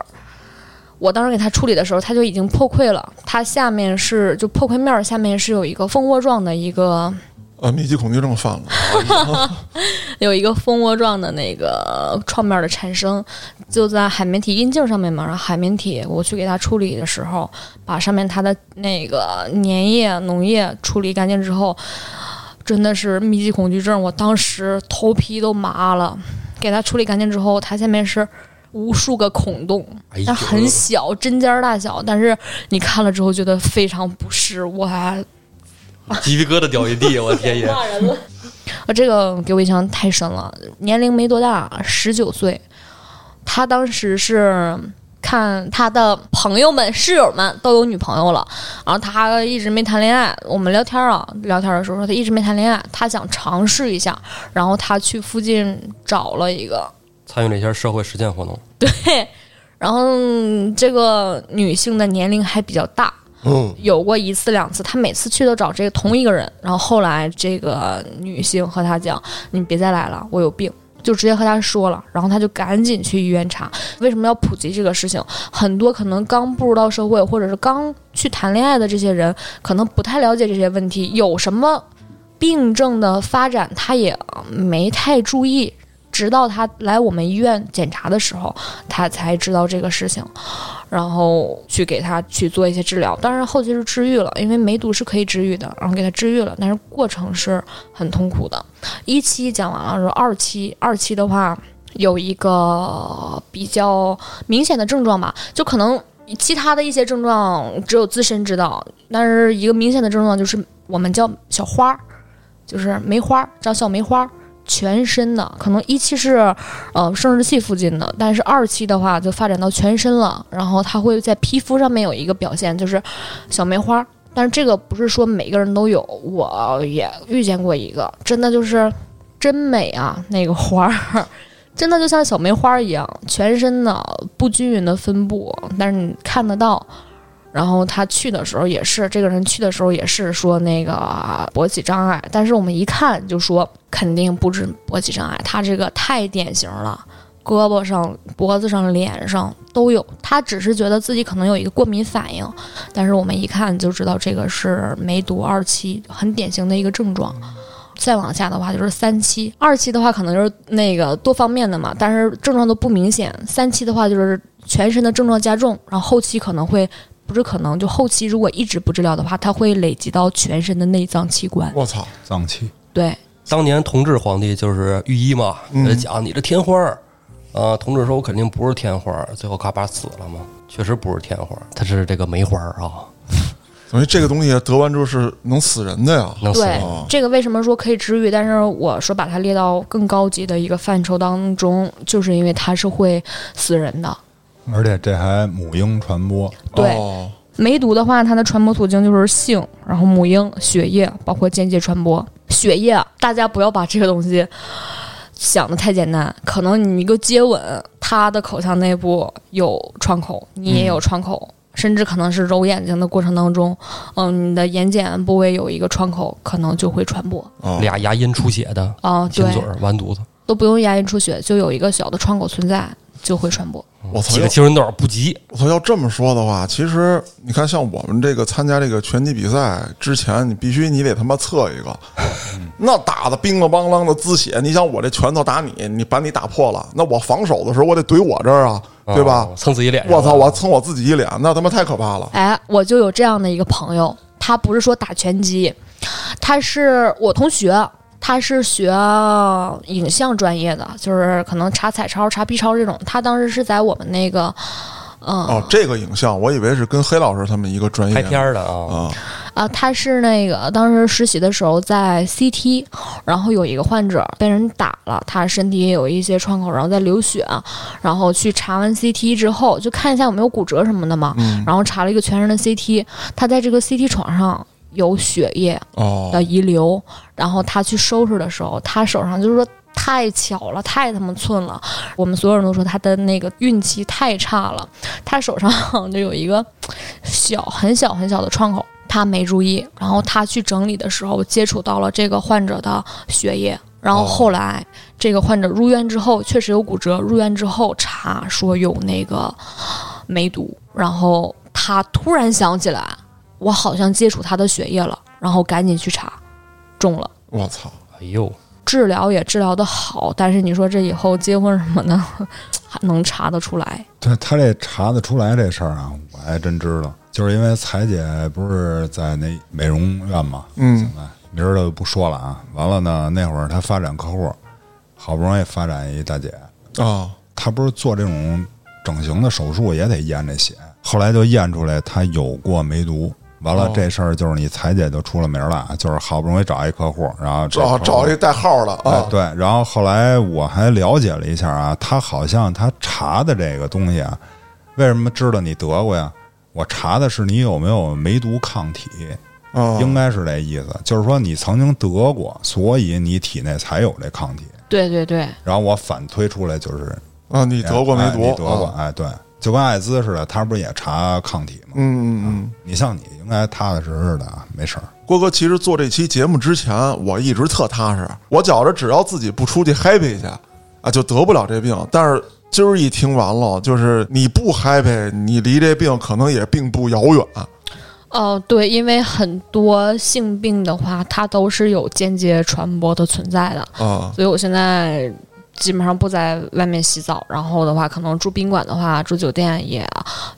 我当时给他处理的时候，他就已经破溃了，他下面是就破溃面下面是有一个蜂窝状的一个
呃，密集恐惧症犯了，
有一个蜂窝状的那个创面的产生，就在海绵体阴茎上面嘛。然后海绵体我去给它处理的时候，把上面它的那个粘液、脓液处理干净之后，真的是密集恐惧症，我当时头皮都麻了。给它处理干净之后，它下面是无数个孔洞，它很小，针尖儿大小，但是你看了之后觉得非常不适，我还
鸡皮疙瘩掉一地，我天爷！
骂人了。啊，这个给我印象太深了，年龄没多大，十九岁。他当时是看他的朋友们、室友们都有女朋友了，然后他一直没谈恋爱。我们聊天啊，聊天的时候说他一直没谈恋爱，他想尝试一下，然后他去附近找了一个，
参与了一下社会实践活动，
对，然后嗯这个女性的年龄还比较大，有过一次两次，他每次去都找这个同一个人，然后后来这个女性和他讲：“你别再来了，我有病。”就直接和他说了，然后他就赶紧去医院查。为什么要普及这个事情？很多可能刚步入到社会，或者是刚去谈恋爱的这些人，可能不太了解这些问题，有什么病症的发展，他也没太注意。直到他来我们医院检查的时候，他才知道这个事情。然后去给他去做一些治疗。当然后期是治愈了，因为梅毒是可以治愈的，然后给他治愈了，但是过程是很痛苦的。一期讲完了，说二期，二期的话有一个比较明显的症状吧，就可能其他的一些症状只有自身知道，但是一个明显的症状就是我们叫小花儿，就是梅花儿，长小梅花儿。全身的，可能一期是呃生殖器附近的，但是二期的话就发展到全身了，然后它会在皮肤上面有一个表现，就是小梅花。但是这个不是说每个人都有，我也遇见过一个，真的就是真美啊，那个花儿，真的就像小梅花一样，全身的不均匀的分布，但是你看得到。然后他去的时候也是，这个人去的时候也是说那个勃起障碍，但是我们一看就说肯定不止勃起障碍，他这个太典型了，胳膊上、脖子上、脸上都有。他只是觉得自己可能有一个过敏反应，但是我们一看就知道这个是梅毒二期，很典型的一个症状。再往下的话就是三期，二期的话可能就是那个多方面的嘛，但是症状都不明显。三期的话就是全身的症状加重，然后后期可能会。不是可能，就后期如果一直不治疗的话，它会累积到全身的内脏器官。
我操，
脏器，
对，
当年同治皇帝就是御医嘛，他讲你这天花儿，啊，同治说我肯定不是天花儿，最后咔吧死了嘛，确实不是天花儿，他是这个梅花儿啊，
等于这个东西得完之后是能死人的呀。
能死
对。
哦
这个为什么说可以治愈？但是我说把它列到更高级的一个范畴当中，就是因为它是会死人的。
而且这还母婴传播，
对
哦
梅毒的话，它的传播途径就是性，然后母婴、血液，包括间接传播。血液，大家不要把这个东西想的太简单。可能你一个接吻，他的口腔内部有创口，你也有创口，甚至可能是揉眼睛的过程当中，嗯，你的眼睑部位有一个创口，可能就会传播。
哦，
俩牙龈出血的，
啊、对
亲嘴，完犊子，
都不用牙龈出血，就有一个小的创口存在，就会传播。
我操
几个！青春痘不急，
我操！要这么说的话，其实你看，像我们这个参加这个拳击比赛之前，你必须你得他妈测一个，那打的冰了邦啷的滋血。你想我这拳头打你，你把你打破了，那我防守的时候我得怼我这儿啊，对吧
哦？蹭自己脸，
我操！我蹭我自己一脸，那他妈太可怕了。
哎，我就有这样的一个朋友，他不是说打拳击，他是我同学，他是学影像专业的，就是可能查彩超、查 B 超这种。他当时是在我们那个，嗯、
哦，这个影像我以为是跟黑老师他们一个专业
拍片儿的啊，
啊。
啊，他是那个当时实习的时候在 CT，然后有一个患者被人打了，他身体也有一些创口，然后在流血，然后去查完 CT 之后，就看一下有没有骨折什么的嘛，
嗯
然后查了一个全身的 CT，他在这个 CT 床上有血液
哦
的遗留，然后他去收拾的时候，他手上就是说。太巧了，太他妈寸了！我们所有人都说他的那个运气太差了。他手上就有一个小、很小、很小的创口，他没注意，然后他去整理的时候接触到了这个患者的血液，然后后来这个患者入院之后确实有骨折，入院之后查说有那个梅毒，然后他突然想起来，我好像接触他的血液了，然后赶紧去查，中了。
我操！
哎呦，
治疗也治疗的好，但是你说这以后结婚什么的，还能查得出来？
对他这查得出来这事儿啊，我还真知道，就是因为彩姐不是在那美容院嘛，
嗯
哎，名儿就不说了啊。完了呢，那会儿他发展客户，好不容易发展一大姐，
啊，
她不是做这种整形的手术也得验这血，后来就验出来她有过梅毒。完了
哦，
这事儿就是你裁姐就出了名了，就是好不容易找一客户，然后
找找一代号的
哎
啊，，
对，然后后来我还了解了一下啊，他好像他查的这个东西啊，为什么知道你得过呀？我查的是你有没有梅毒抗体，
啊，
应该是这意思，就是说你曾经得过，所以你体内才有这抗体。
对对对，
然后我反推出来就是
啊，你得过梅毒，
哎你得过，
啊
哎，对，就跟艾滋似的，他不是也查抗体吗？
嗯嗯嗯。
你像你应该踏踏实实的啊，没事儿。
郭哥，其实做这期节目之前，我一直特踏实，我觉着只要自己不出去 happy 去，啊，就得不了这病。但是今儿一听完了，就是你不 happy，你离这病可能也并不遥远。
哦，对，因为很多性病的话，它都是有间接传播的存在的，
啊，
所以我现在基本上不在外面洗澡，然后的话，可能住宾馆的话，住酒店也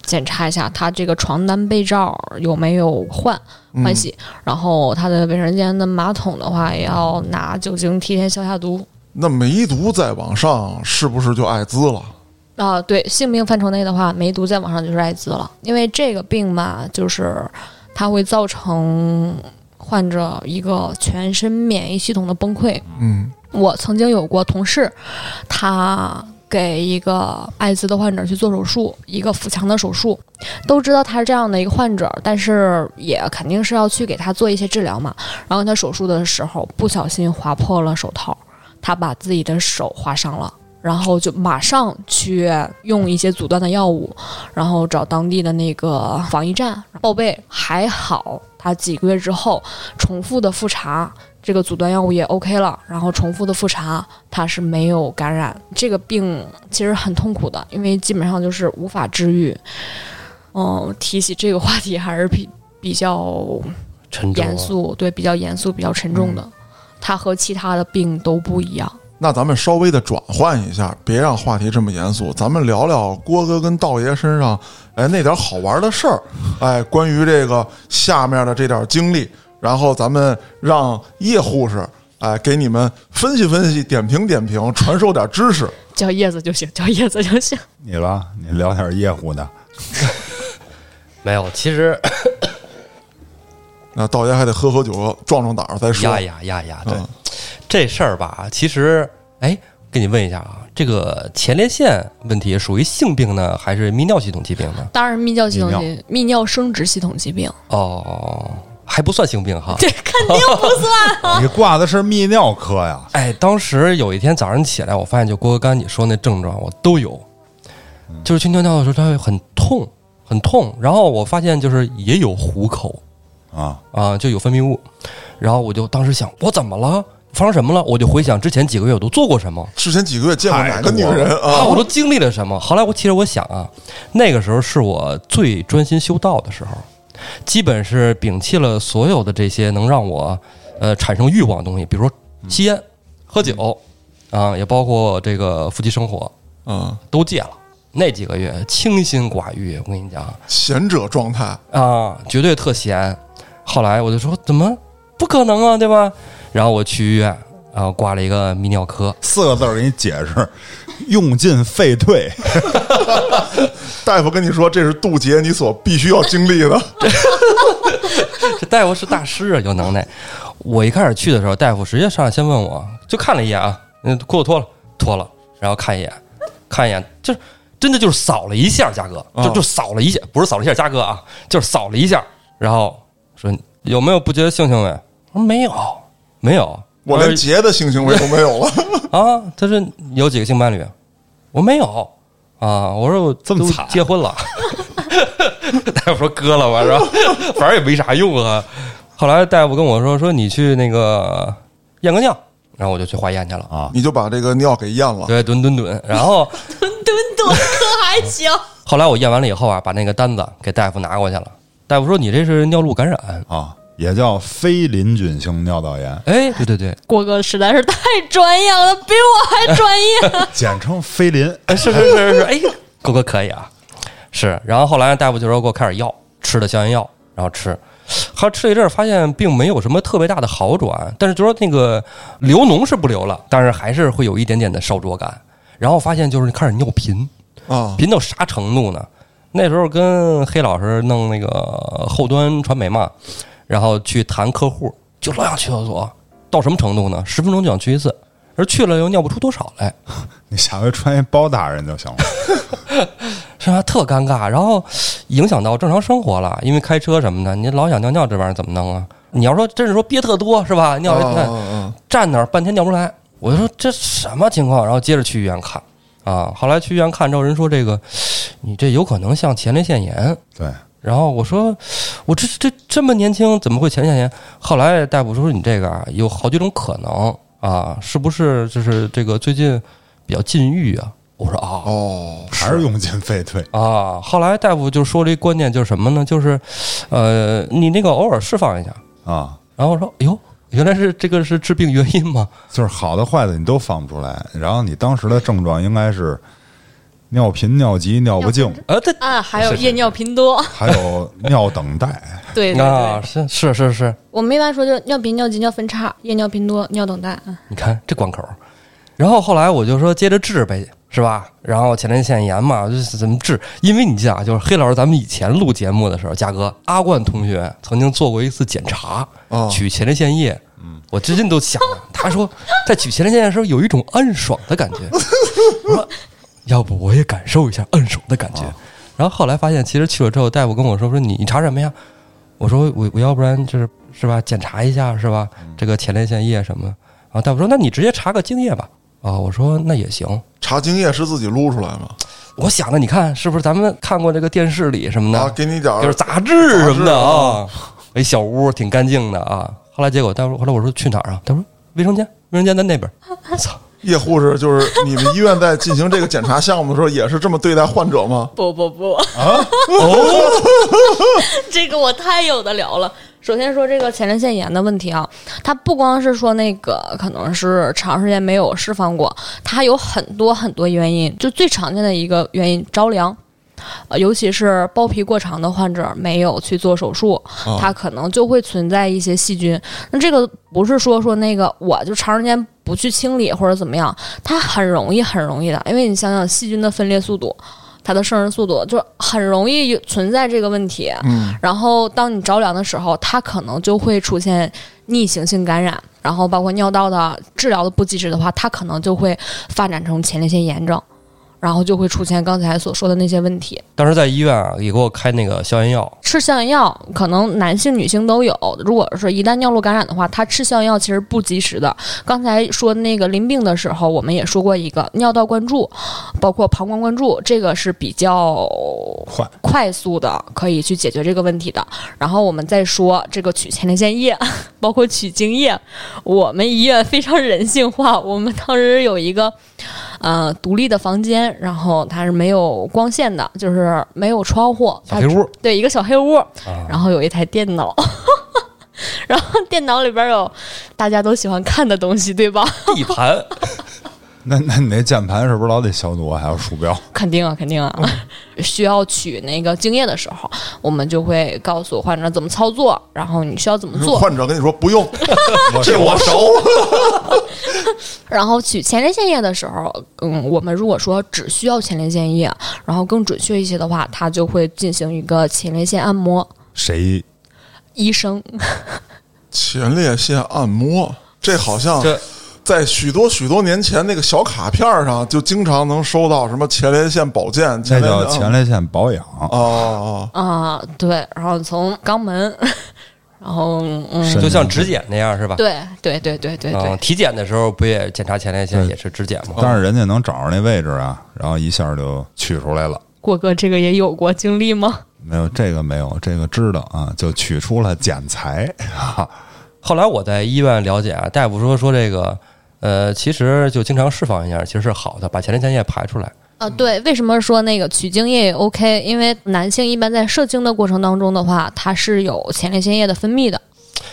检查一下他这个床单被罩有没有换换洗，然后他的卫生间的马桶的话，也要拿酒精提前消下毒。
那梅毒再往上，是不是就艾滋了？
啊，对，性病范畴内的话，梅毒再往上就是艾滋了，因为这个病嘛，就是它会造成患者一个全身免疫系统的崩溃。
嗯
我曾经有过同事，他给一个艾滋的患者去做手术，一个腹腔的手术，都知道他是这样的一个患者，但是也肯定是要去给他做一些治疗嘛。然后他手术的时候不小心划破了手套，他把自己的手划伤了。然后就马上去用一些阻断的药物，然后找当地的那个防疫站报备。还好，他几个月之后重复的复查，这个阻断药物也 OK 了，然后重复的复查，他是没有感染。这个病其实很痛苦的，因为基本上就是无法治愈。嗯，提起这个话题还是比比较
沉重啊
严肃，对，比较严肃、比较沉重的。它和其他的病都不一样。
那咱们稍微的转换一下，别让话题这么严肃，咱们聊聊郭哥跟道爷身上，哎，那点好玩的事儿，哎，关于这个下面的这点经历，然后咱们让叶护士，哎，给你们分析分析，点评点评，传授点知识。
叫叶子就行，叫叶子就行。
你了，你聊点业务的，
没有，其实
那到家还得喝喝酒，壮壮胆儿再说。
呀呀呀呀，对
嗯
这事儿吧，其实哎，跟你问一下啊，这个前列腺问题属于性病呢，还是泌尿系统疾病呢？
当然，泌尿系统
泌
疾泌尿生殖系统疾病，
哦，还不算性病哈。
这肯定不算。
你挂的是泌尿科呀？
哎，当时有一天早上起来，我发现就郭哥刚你说那症状我都有，就是去尿尿的时候它会很痛，很痛，然后我发现就是也有虎口
啊，
啊，就有分泌物，然后我就当时想我怎么了？发生什么了？我就回想之前几个月我都做过什么，
之前几个月见过哪个女人
啊，
啊？
我都经历了什么？后来我其实我想啊，那个时候是我最专心修道的时候，基本是摒弃了所有的这些能让我呃产生欲望的东西，比如说吸烟、喝酒啊，也包括这个夫妻生活
啊，
都戒了。那几个月清心寡欲，我跟你讲
贤者状态。
啊，绝对特闲。后来我就说怎么不可能啊，对吧？然后我去医院，然后挂了一个泌尿科，
四个字儿给你解释：用进废退。
大夫跟你说，这是渡劫你所必须要经历的。
这大夫是大师啊，有能耐。我一开始去的时候，大夫直接上来先问我，就看了一眼啊，嗯，裤子脱了，脱了，然后看一眼，看一眼，就是真的就是扫了一下，嘉哥，就
啊
就扫了一下，不是扫了一下，嘉哥啊，就是扫了一下，然后说有没有不觉得性行为？我说没有，没有，
我连结的性行为都没有了。
啊，他说你有几个性伴侣？我没有啊，我说我
这么惨
结婚了。大夫说割了吧，是吧？反正也没啥用啊。后来大夫跟我说说你去那个验个尿，然后我就去化验去了
啊
你就把这个尿给验了。
对，蹲蹲蹲，然后
蹲蹲蹲还行，
后来我验完了以后啊，把那个单子给大夫拿过去了。大夫说你这是尿路感染。
啊，也叫非淋菌性尿道炎，
哎，对对对，
郭哥实在是太专业了，比我还专业。
简称非淋。
哎是是是是，哎，郭哥可以啊。是，然后后来大夫就说给我开点药，吃的消炎药，然后吃。后吃了一阵儿，发现并没有什么特别大的好转，但是就说那个流脓是不流了，但是还是会有一点点的烧灼感。然后发现就是开始尿频，
啊，
频到啥程度呢？那时候跟黑老师弄那个后端传媒嘛，然后去谈客户，就老想去厕所，到什么程度呢？十分钟就想去一次，而去了又尿不出多少来，
你下回穿一包大人就行了。
是吧？特尴尬，然后影响到正常生活了。因为开车什么的，你老想尿尿，这玩意儿怎么弄啊？你要说真是说憋特多是吧？尿一站那儿半天尿不出来，我就说这什么情况？然后接着去医院看啊，后来去医院看之后，人说这个你这有可能像前列腺炎。
对，
然后我说我这这这么年轻，怎么会前列腺炎？后来大夫说你这个啊有好几种可能啊，是不是就是这个最近比较禁欲啊？我说啊。
哦，
还是用进废退。
啊，后来大夫就说了一关键就是什么呢？就是，呃，你那个偶尔释放一下。
啊，
然后我说，哎呦，原来是这个是治病原因吗？
就是好的坏的你都放不出来，然后你当时的症状应该是尿频、尿急、尿不尽，
呃，对
啊，还有
是是
夜尿频多，
还有尿等待。
对对
啊，
对，
是是是是，
我们一般说就尿频、尿急、尿分叉、夜尿频多、尿等待。啊
你看这关口。然后后来我就说接着治呗，是吧？然后前列腺炎嘛，就是怎么治？因为你记得啊，就是黑老师，咱们以前录节目的时候，嘉哥阿冠同学曾经做过一次检查，
哦
取前列腺液。嗯，我至今都想了，他说在取前列腺液的时候有一种暗爽的感觉。我说，要不我也感受一下摁手的感觉。然后后来发现，其实去了之后，大夫跟我说说你你查什么呀？我说我我要不然就是是吧，检查一下是吧？这个前列腺液什么？然后大夫说那你直接查个精液吧。啊，我说那也行。
查精液是自己撸出来吗？
我想着你看是不是咱们看过这个电视里什么的，
啊，给你点儿
就是杂志什么的啊，一小屋挺干净的啊。后来结果大夫后来我说去哪儿啊？他说卫生间，卫生间在那边。操，
叶护士，就是你们医院在进行这个检查项目的时候，也是这么对待患者吗？
不不不啊，
哦，
这个我太有的聊了。首先说这个前列腺炎的问题啊，它不光是说那个可能是长时间没有释放过，它有很多很多原因。就最常见的一个原因，着凉。呃，尤其是包皮过长的患者，没有去做手术，
哦
它可能就会存在一些细菌。那这个不是说说那个我就长时间不去清理或者怎么样，它很容易很容易的，因为你想想细菌的分裂速度，它的生成速度就很容易存在这个问题。
嗯，
然后当你着凉的时候，它可能就会出现逆行性感染，然后包括尿道的治疗的不及时的话，它可能就会发展成前列腺炎症，然后就会出现刚才所说的那些问题。
当时在医院啊，也给我开那个消炎药。
吃消炎药可能男性、女性都有。如果是一旦尿路感染的话，他吃消炎药其实不及时的。刚才说那个淋病的时候，我们也说过一个尿道灌注，包括膀胱灌注，这个是比较
快
快速的可以去解决这个问题的。然后我们再说这个取前列腺液，包括取精液，我们医院非常人性化，我们当时有一个。呃，独立的房间，然后它是没有光线的，就是没有窗户，
小黑屋
对，一个小黑屋，
啊
然后有一台电脑，然后电脑里边有大家都喜欢看的东西，对吧？
地盘，
那那你那键盘是不是老得消毒啊？还有鼠标？
肯定啊，肯定啊。需要取那个精液的时候，我们就会告诉患者怎么操作，然后你需要怎么做。
患者跟你说不用，这我熟。
然后取前列腺液的时候，嗯，我们如果说只需要前列腺液，然后更准确一些的话，它就会进行一个前列腺按摩。
谁
医生
前列腺按摩，这好像
这
在许多许多年前那个小卡片上就经常能收到什么前列腺保健，
那叫前列腺保养。
哦哦
啊、对，然后从肛门，然后嗯，
就像指检那样是吧？
对对对对对对
嗯，，体检的时候不也检查前列腺，也是指检吗？
但是人家能找着那位置啊，然后一下就取出来了。
郭哥这个也有过经历吗？
没有这个没有这个知道啊，就取出了剪裁啊，
后来我在医院了解啊，大夫说说这个，呃，其实就经常释放一下，其实是好的，把前列腺液排出来。
啊，对，为什么说那个取精液也 OK？因为男性一般在射精的过程当中的话，它是有前列腺液的分泌的。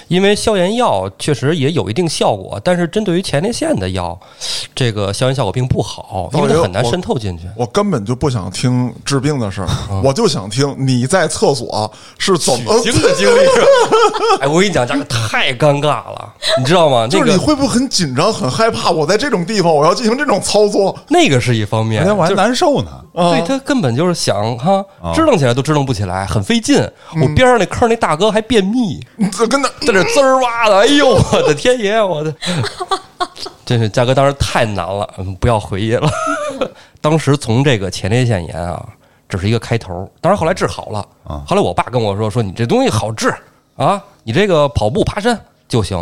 因为消炎药确实也有一定效果，但是针对于前列腺的药，这个消炎效果并不好，因为它很难渗透进去。
我根本就不想听治病的事儿，我就想听你在厕所是怎么
经的经历。哎，我跟你讲，这个太尴尬了，你知道吗？
就是你会不会很紧张、很害怕？我在这种地方，我要进行这种操作，
那个是一方面，
我还难受呢。
对他根本就是想哈支棱起来都支棱不起来，很费劲。我边上那坑那大哥还便秘，
跟那
在这滋儿哇的，哎呦我的天爷，我的，真是嘉哥当时太难了，不要回忆了。当时从这个前列腺炎啊，只是一个开头，当然后来治好了啊。后来我爸跟我说说你这东西好治啊，你这个跑步爬山就行。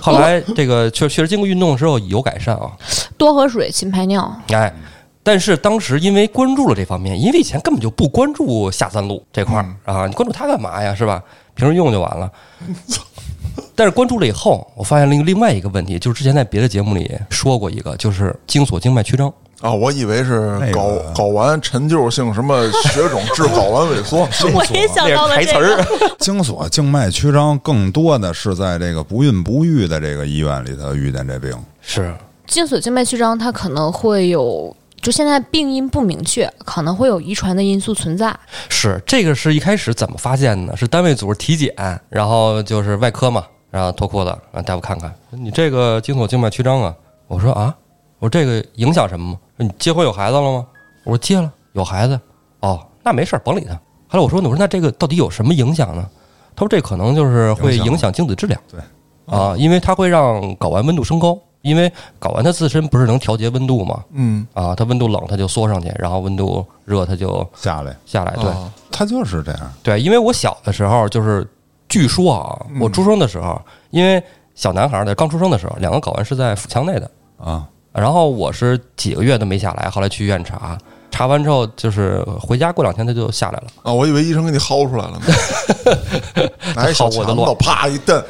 后来这个确确实经过运动之后有改善啊，
多喝水，勤排尿。
哎。但是当时因为关注了这方面，因为以前根本就不关注下三路这块儿啊，你关注它干嘛呀？是吧？平时用就完了。但是关注了以后，我发现了一个另外一个问题，就是之前在别的节目里说过一个，就是精索静脉曲张
啊。我以为是睾睾丸陈旧性什么血肿致睾丸萎缩。
我也想到了
台词儿。
精索静脉曲张更多的是在这个不孕不育的这个医院里头遇见这病。
是
精索静脉曲张，它可能会有。就现在病因不明确，可能会有遗传的因素存在。
是这个是一开始怎么发现的？是单位组织体检，然后就是外科嘛，然后脱裤子让大夫看看，你这个精索静脉曲张啊。我说啊，我说这个影响什么吗？你结婚有孩子了吗？我说结了，有孩子。哦，那没事儿，甭理他。后来我说，我说那这个到底有什么影响呢？他说这可能就是会影响精子质量。
对
啊，因为它会让睾丸温度升高。因为睾丸它自身不是能调节温度吗？
嗯
啊，它温度冷它就缩上去，然后温度热它就
下来
下来。对，
它就是这样。
对，因为我小的时候就是，据说啊，我出生的时候，因为小男孩的刚出生的时候，两个睾丸是在腹腔内的
啊。
然后我是几个月都没下来，后来去医院查，查完之后就是回家过两天它就下来了。
啊，我以为医生给你薅出来了呢，拿小钳子啪一蹬。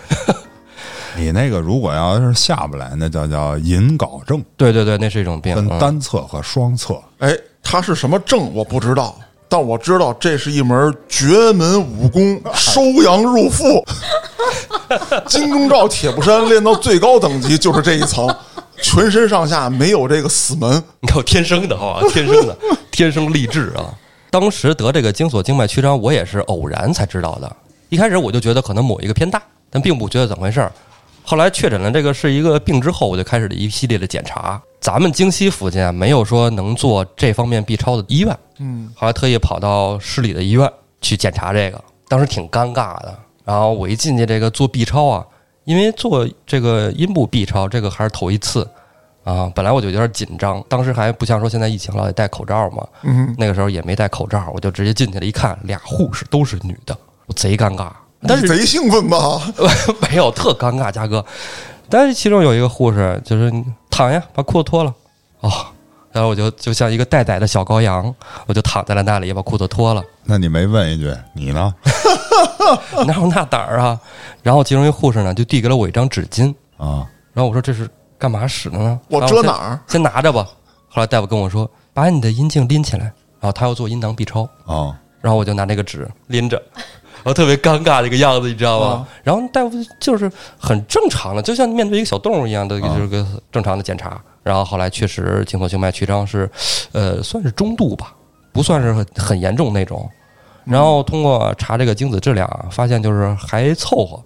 你那个如果要是下不来，那叫叫隐睾症。
对对对，那是一种病，
分单侧和双侧。
哎，它是什么症我不知道，但我知道这是一门绝门武功，收阳入腹。金钟罩铁布衫练到最高等级就是这一层，全身上下没有这个死门。
你看我天生的哈，天生的，天生丽质啊！当时得这个精索静脉曲张，我也是偶然才知道的。一开始我就觉得可能某一个偏大，但并不觉得怎么回事儿。后来确诊了这个是一个病之后，我就开始了一系列的检查。咱们京西附近啊没有说能做这方面 B 超的医院，
嗯，
后来特意跑到市里的医院去检查这个，当时挺尴尬的。然后我一进去这个做 B 超啊，因为做这个阴部 B 超这个还是头一次啊，本来我就有点紧张，当时还不像说现在疫情了得戴口罩嘛，
嗯，
那个时候也没戴口罩，我就直接进去了，一看俩护士都是女的，我贼尴尬。但是
贼兴奋吧？
没有，特尴尬，嘉哥。但是其中有一个护士，就是躺下，把裤子脱了。哦，然后我就就像一个待宰的小羔羊，我就躺在了那里，把裤子脱了。
那你没问一句你呢？
哪 有那胆儿啊？然后其中一护士呢，就递给了我一张纸巾
啊。
然后我说这是干嘛使的呢？
我遮哪儿？
先拿着吧。后来大夫跟我说，把你的阴茎拎起来。然后他要做阴囊 B 超
啊。
然后我就拿那个纸拎着。然后特别尴尬的一个样子，你知道吗？然后大夫就是很正常的，就像面对一个小动物一样的，就是个正常的检查。然后后来确实精索静脉曲张是，呃，算是中度吧，不算是很很严重那种。然后通过查这个精子质量，发现就是还凑合，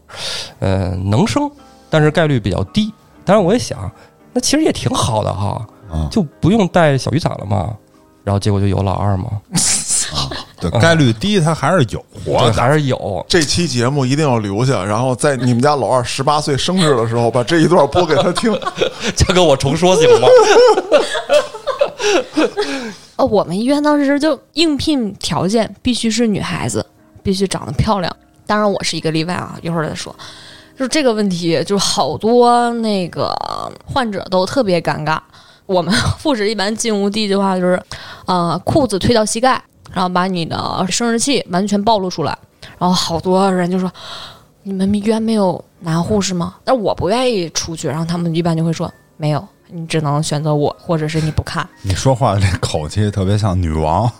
嗯，能生，但是概率比较低。当然我也想，那其实也挺好的哈，就不用带小雨伞了嘛。然后结果就有老二嘛。
对，概率低，他还是有，
我还是有。
这期节目一定要留下，然后在你们家老二十八岁生日的时候，把这一段播给他听。
再 给我重说行吗？
哦，我们医院当时就应聘条件必须是女孩子，必须长得漂亮。当然，我是一个例外啊，一会儿再说。就这个问题，就好多那个患者都特别尴尬。我们护士一般进屋第一句话就是：呃，裤子推到膝盖。然后把你的生殖器完全暴露出来，然后好多人就说：“你们医院没有男护士吗？”但我不愿意出去，然后他们一般就会说：“没有，你只能选择我，或者是你不看。
你说话这口气特别像女王，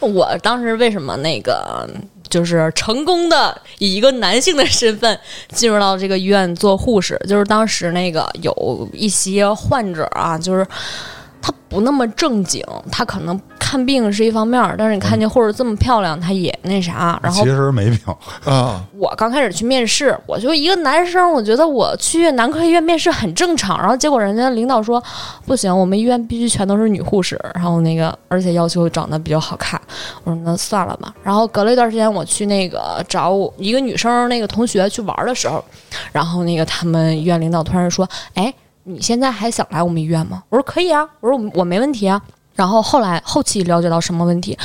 我当时为什么那个就是成功的以一个男性的身份进入到这个医院做护士？就是当时那个有一些患者啊，就是他不那么正经，他可能看病是一方面儿，但是你看见护士这么漂亮，他也那啥。然后
其实没病。
啊，
我刚开始去面试，我就一个男生，我觉得我去男科医院面试很正常。然后结果人家领导说不行，我们医院必须全都是女护士，然后那个而且要求长得比较好看。我说那算了吧。然后隔了一段时间，我去那个找我一个女生那个同学去玩的时候，然后那个他们医院领导突然说：“哎，你现在还想来我们医院吗？”我说：“可以啊。”我说：“我没问题啊。”然后后来后期了解到什么问题，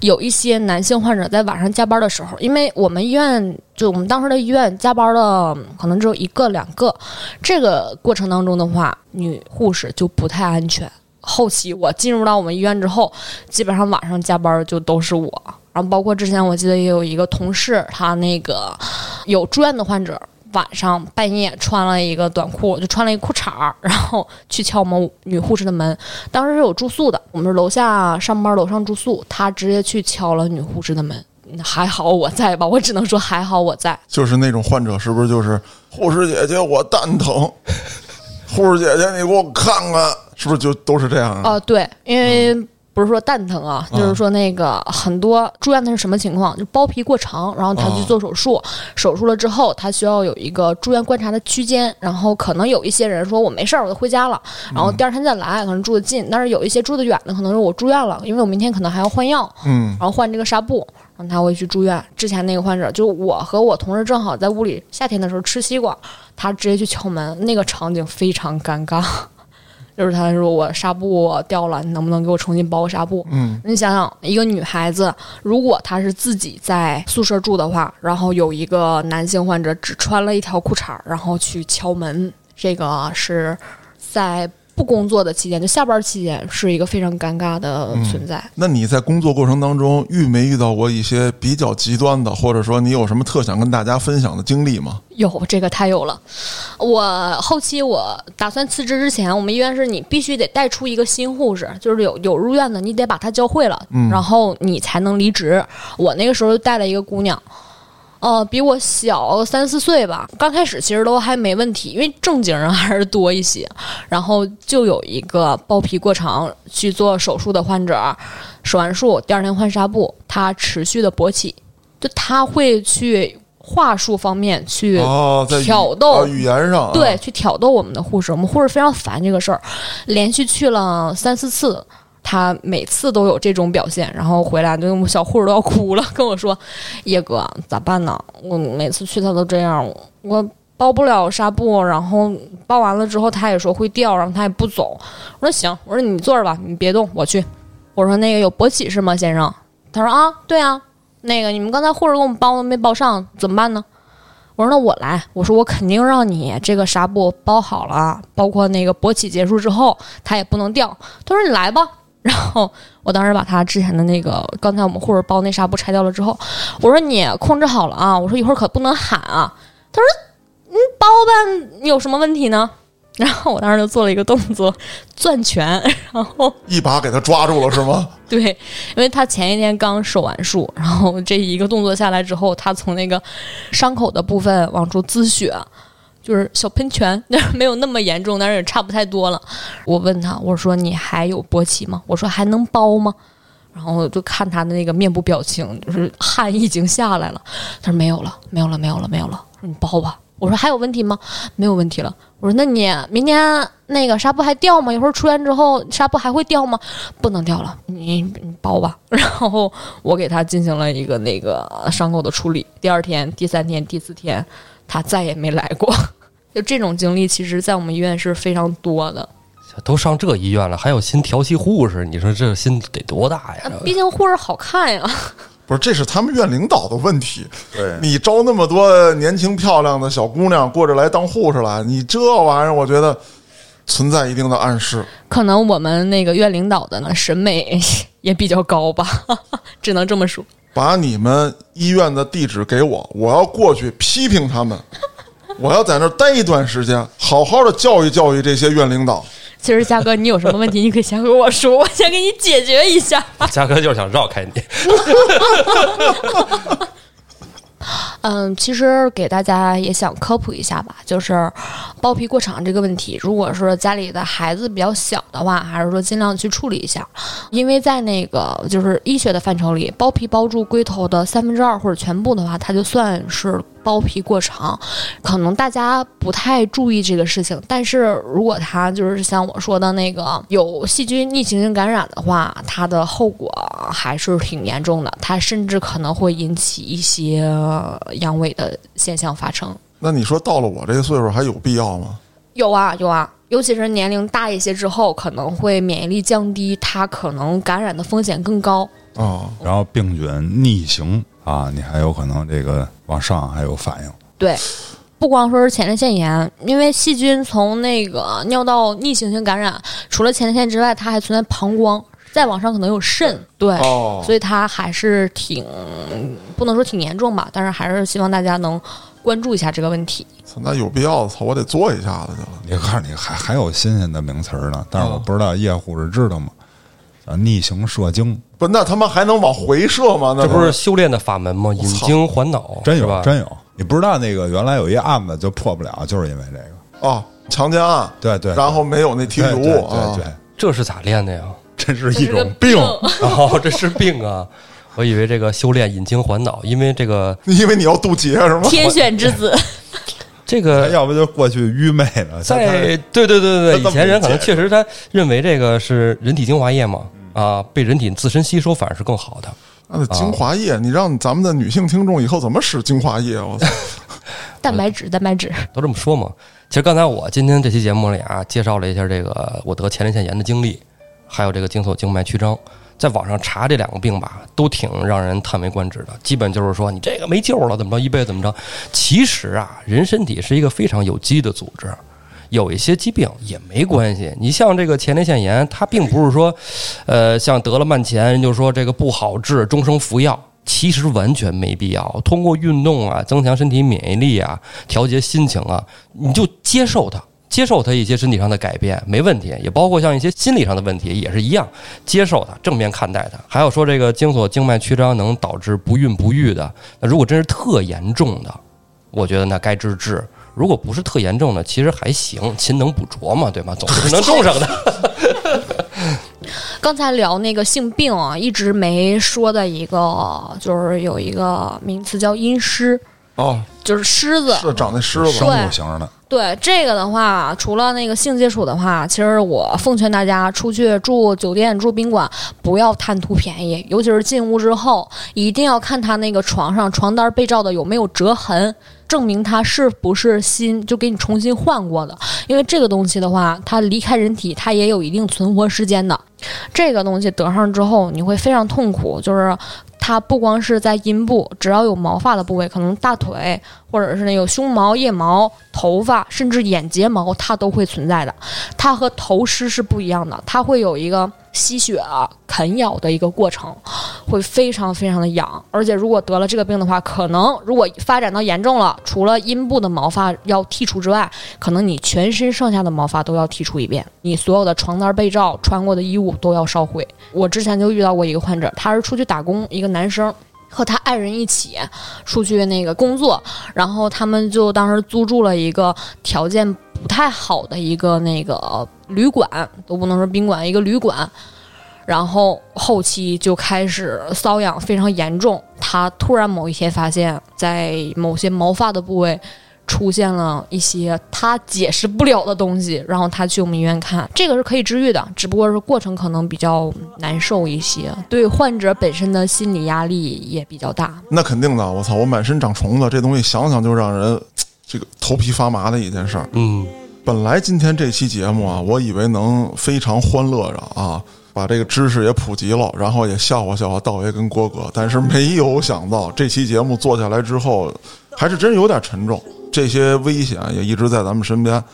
有一些男性患者在晚上加班的时候，因为我们医院就我们当时的医院加班的可能只有一个两个，这个过程当中的话，女护士就不太安全。后期我进入到我们医院之后，基本上晚上加班就都是我，然后包括之前我记得也有一个同事，他那个有住院的患者。晚上半夜穿了一个短裤，就穿了一个裤衩儿，然后去敲我们女护士的门。当时是有住宿的，我们是楼下上班，楼上住宿。他直接去敲了女护士的门，还好我在吧？我只能说还好我在。
就是那种患者是不是就是护士姐姐我蛋疼，护士姐姐 你给我看看，是不是就都是这样啊？
哦、对，因为不是说蛋疼啊，就是说那个很多住院的是什么情况？就包皮过长，然后他去做手术，手术了之后，他需要有一个住院观察的区间，然后可能有一些人说我没事儿，我就回家了，然后第二天再来，可能住的近，但是有一些住的远的，可能是我住院了，因为我明天可能还要换药，
嗯
然后换这个纱布，然后他会去住院。之前那个患者，就我和我同事正好在屋里夏天的时候吃西瓜，他直接去敲门，那个场景非常尴尬。就是他说我纱布掉了，你能不能给我重新包个纱布？
嗯，
你想想，一个女孩子，如果她是自己在宿舍住的话，然后有一个男性患者只穿了一条裤衩儿，然后去敲门，这个是在不工作的期间，就下班期间，是一个非常尴尬的存在。
那你在工作过程当中遇没遇到过一些比较极端的，或者说你有什么特想跟大家分享的经历吗？
有这个太有了，我后期我打算辞职之前，我们医院是你必须得带出一个新护士，就是有有入院的，你得把他教会了，然后你才能离职。我那个时候带了一个姑娘。呃，比我小三四岁吧。刚开始其实都还没问题，因为正经人还是多一些。然后就有一个包皮过长去做手术的患者，手完术第二天换纱布，他持续的勃起，就他会去话术方面去
哦，语
挑逗
啊语言上啊，
对，去挑逗我们的护士，我们护士非常烦这个事儿，连续去了三四次，他每次都有这种表现，然后回来就我们小护士都要哭了，跟我说：“叶哥咋办呢？我每次去他都这样，我包不了纱布，然后包完了之后他也说会掉，然后他也不走。”我说：“行，我说你坐着吧，你别动，我去。”我说：“那个有勃起是吗，先生？”他说：“啊，对啊，那个你们刚才护士给我们包的没包上，怎么办呢？”我说那我来，我说我肯定让你这个纱布包好了，包括那个勃起 结束之后它也不能掉。他说你来吧，然后我当时把他之前的那个刚才我们护士包那纱布拆掉了之后，我说你控制好了啊，我说一会儿可不能喊啊。他说你包吧，你有什么问题呢？然后我当时就做了一个动作，攥拳，然后
一把给他抓住了是吗？
对，因为他前一天刚手完术，然后这一个动作下来之后，他从那个伤口的部分往出滋血，就是小喷泉，但是没有那么严重，但是也差不太多了。我问他，我说你还有勃起吗？我说还能包吗？然后就看他的那个面部表情，就是汗已经下来了。他说没有了，没有了，没有了，没有了。你包吧。我说还有问题吗？没有问题了。我说那你明天那个纱布还掉吗？一会儿出院之后纱布还会掉吗？不能掉了，你你包吧。然后我给他进行了一个那个伤口的处理。第二天、第三天、第四天，他再也没来过。就这种经历，其实在我们医院是非常多的。
都上这医院了，还有心调戏护士，你说这心得多大呀？
毕竟护士好看呀。
不是，这是他们院领导的问题。
对
你招那么多年轻漂亮的小姑娘过这来当护士来，你这玩意儿，我觉得存在一定的暗示。
可能我们那个院领导的呢审美 也比较高吧，只能这么说。
把你们医院的地址给我，我要过去批评他们。我要在那儿待一段时间，好好的教育教育这些院领导。
其实嘉哥，你有什么问题，你可以先和我说，我先给你解决一下。
嘉哥就是想绕开你。
嗯，其实给大家也想科普一下吧，就是包皮过长这个问题，如果说家里的孩子比较小的话，还是说尽量去处理一下，因为在那个就是医学的范畴里，包皮包住龟头的三分之二或者全部的话，它就算是。包皮过长，可能大家不太注意这个事情。但是如果它就是像我说的那个有细菌逆行性感染的话，它的后果还是挺严重的。它甚至可能会引起一些阳痿的现象发生。
那你说到了我这个岁数还有必要吗？
有啊，有啊，尤其是年龄大一些之后，可能会免疫力降低，它可能感染的风险更高
啊。
然后病菌逆行。啊，你还有可能这个往上还有反应。
对，不光说是前列腺炎，因为细菌从那个尿道逆行性感染，除了前列腺之外，它还存在膀胱，再往上可能有肾。对，所以它还是挺不能说挺严重吧，但是还是希望大家能关注一下这个问题。
那有必要，操，我得做一下子去了。
你看，你还还有新鲜的名词呢，但是我不知道叶护士知道吗？啊，逆行射精。
不，那他妈还能往回射吗？那
这不是修炼的法门吗？引经还脑，
真有
吧？
真有，你不知道那个原来有一案子就破不了，就是因为这个
哦，强奸案，
对对，
然后没有那提
毒，对对，
这是咋练的呀？
这是一种病
哦，这是病啊！我以为这个修炼引经还脑，因为这个，
因为你要渡劫是吗？
天选之子，
这个
要不就过去愚昧了。
在对对对对对，以前人可能确实他认为这个是人体精华液嘛。啊，被人体自身吸收反而是更好的。
那精华液，你让咱们的女性听众以后怎么使精华液？我操！
蛋白质，蛋白质
都这么说嘛。其实刚才我今天这期节目里啊，介绍了一下这个我得前列腺炎的经历，还有这个经索静脉曲张。在网上查这两个病吧，都挺让人叹为观止的。基本就是说，你这个没救了，怎么着，一辈子怎么着？其实啊，人身体是一个非常有机的组织。有一些疾病也没关系，你像这个前列腺炎，它并不是说，呃，像得了慢前，人就说这个不好治，终生服药，其实完全没必要。通过运动啊，增强身体免疫力啊，调节心情啊，你就接受它，接受它一些身体上的改变，没问题。也包括像一些心理上的问题，也是一样，接受它，正面看待它。还有说这个经索静脉曲张能导致不孕不育的，那如果真是特严重的，我觉得那该治治。如果不是特严重的，其实还行，勤能补拙嘛，对吧？总是能种上的。
刚才聊那个性病啊，一直没说的一个，就是有一个名词叫阴虱
哦，
就是虱子，
是长那虱子，
生物型的。
对这个的话，除了那个性接触的话，其实我奉劝大家出去住酒店、住宾馆，不要贪图便宜，尤其是进屋之后，一定要看他那个床上床单被罩的有没有折痕。证明它是不是新，就给你重新换过的。因为这个东西的话，它离开人体，它也有一定存活时间的。这个东西得上之后，你会非常痛苦，就是。它不光是在阴部，只要有毛发的部位，可能大腿或者是那个胸毛、腋毛、头发，甚至眼睫毛，它都会存在的。它和头虱是不一样的，它会有一个吸血啊、啃咬的一个过程，会非常非常的痒。而且如果得了这个病的话，可能如果发展到严重了，除了阴部的毛发要剔除之外，可能你全身上下的毛发都要剔除一遍，你所有的床单被罩、穿过的衣物都要烧毁。我之前就遇到过一个患者，他是出去打工，一个。男生和他爱人一起出去那个工作，然后他们就当时租住了一个条件不太好的一个那个旅馆，都不能说宾馆，一个旅馆。然后后期就开始瘙痒非常严重，他突然某一天发现，在某些毛发的部位。出现了一些他解释不了的东西，然后他去我们医院看，这个是可以治愈的，只不过是过程可能比较难受一些，对患者本身的心理压力也比较大。
那肯定的，我操，我满身长虫子，这东西想想就让人 这个头皮发麻的一件事儿。
嗯，
本来今天这期节目啊，我以为能非常欢乐着啊，把这个知识也普及了，然后也笑话笑话道爷跟郭哥，但是没有想到这期节目做下来之后，还是真有点沉重。这些危险也一直在咱们身边，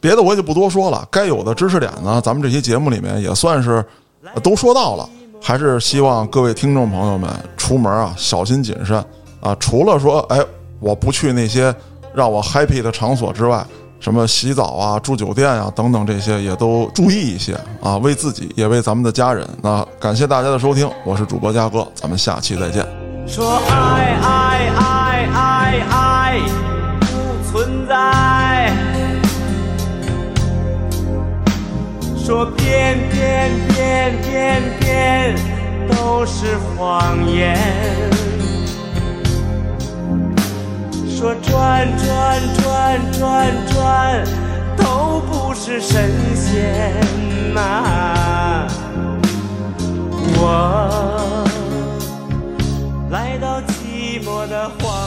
别的我就不多说了。该有的知识点呢，咱们这些节目里面也算是 都说到了。还是希望各位听众朋友们出门啊小心谨慎啊。除了说，哎，我不去那些让我 happy 的场所之外，什么洗澡啊、住酒店啊等等这些也都注意一些啊，为自己也为咱们的家人。那感谢大家的收听，我是主播嘉哥，咱们下期再见。
说爱爱爱爱爱不存在，说变变变变变都是谎言，说转转转转转，都不是神仙呐。我。来到寂寞的荒。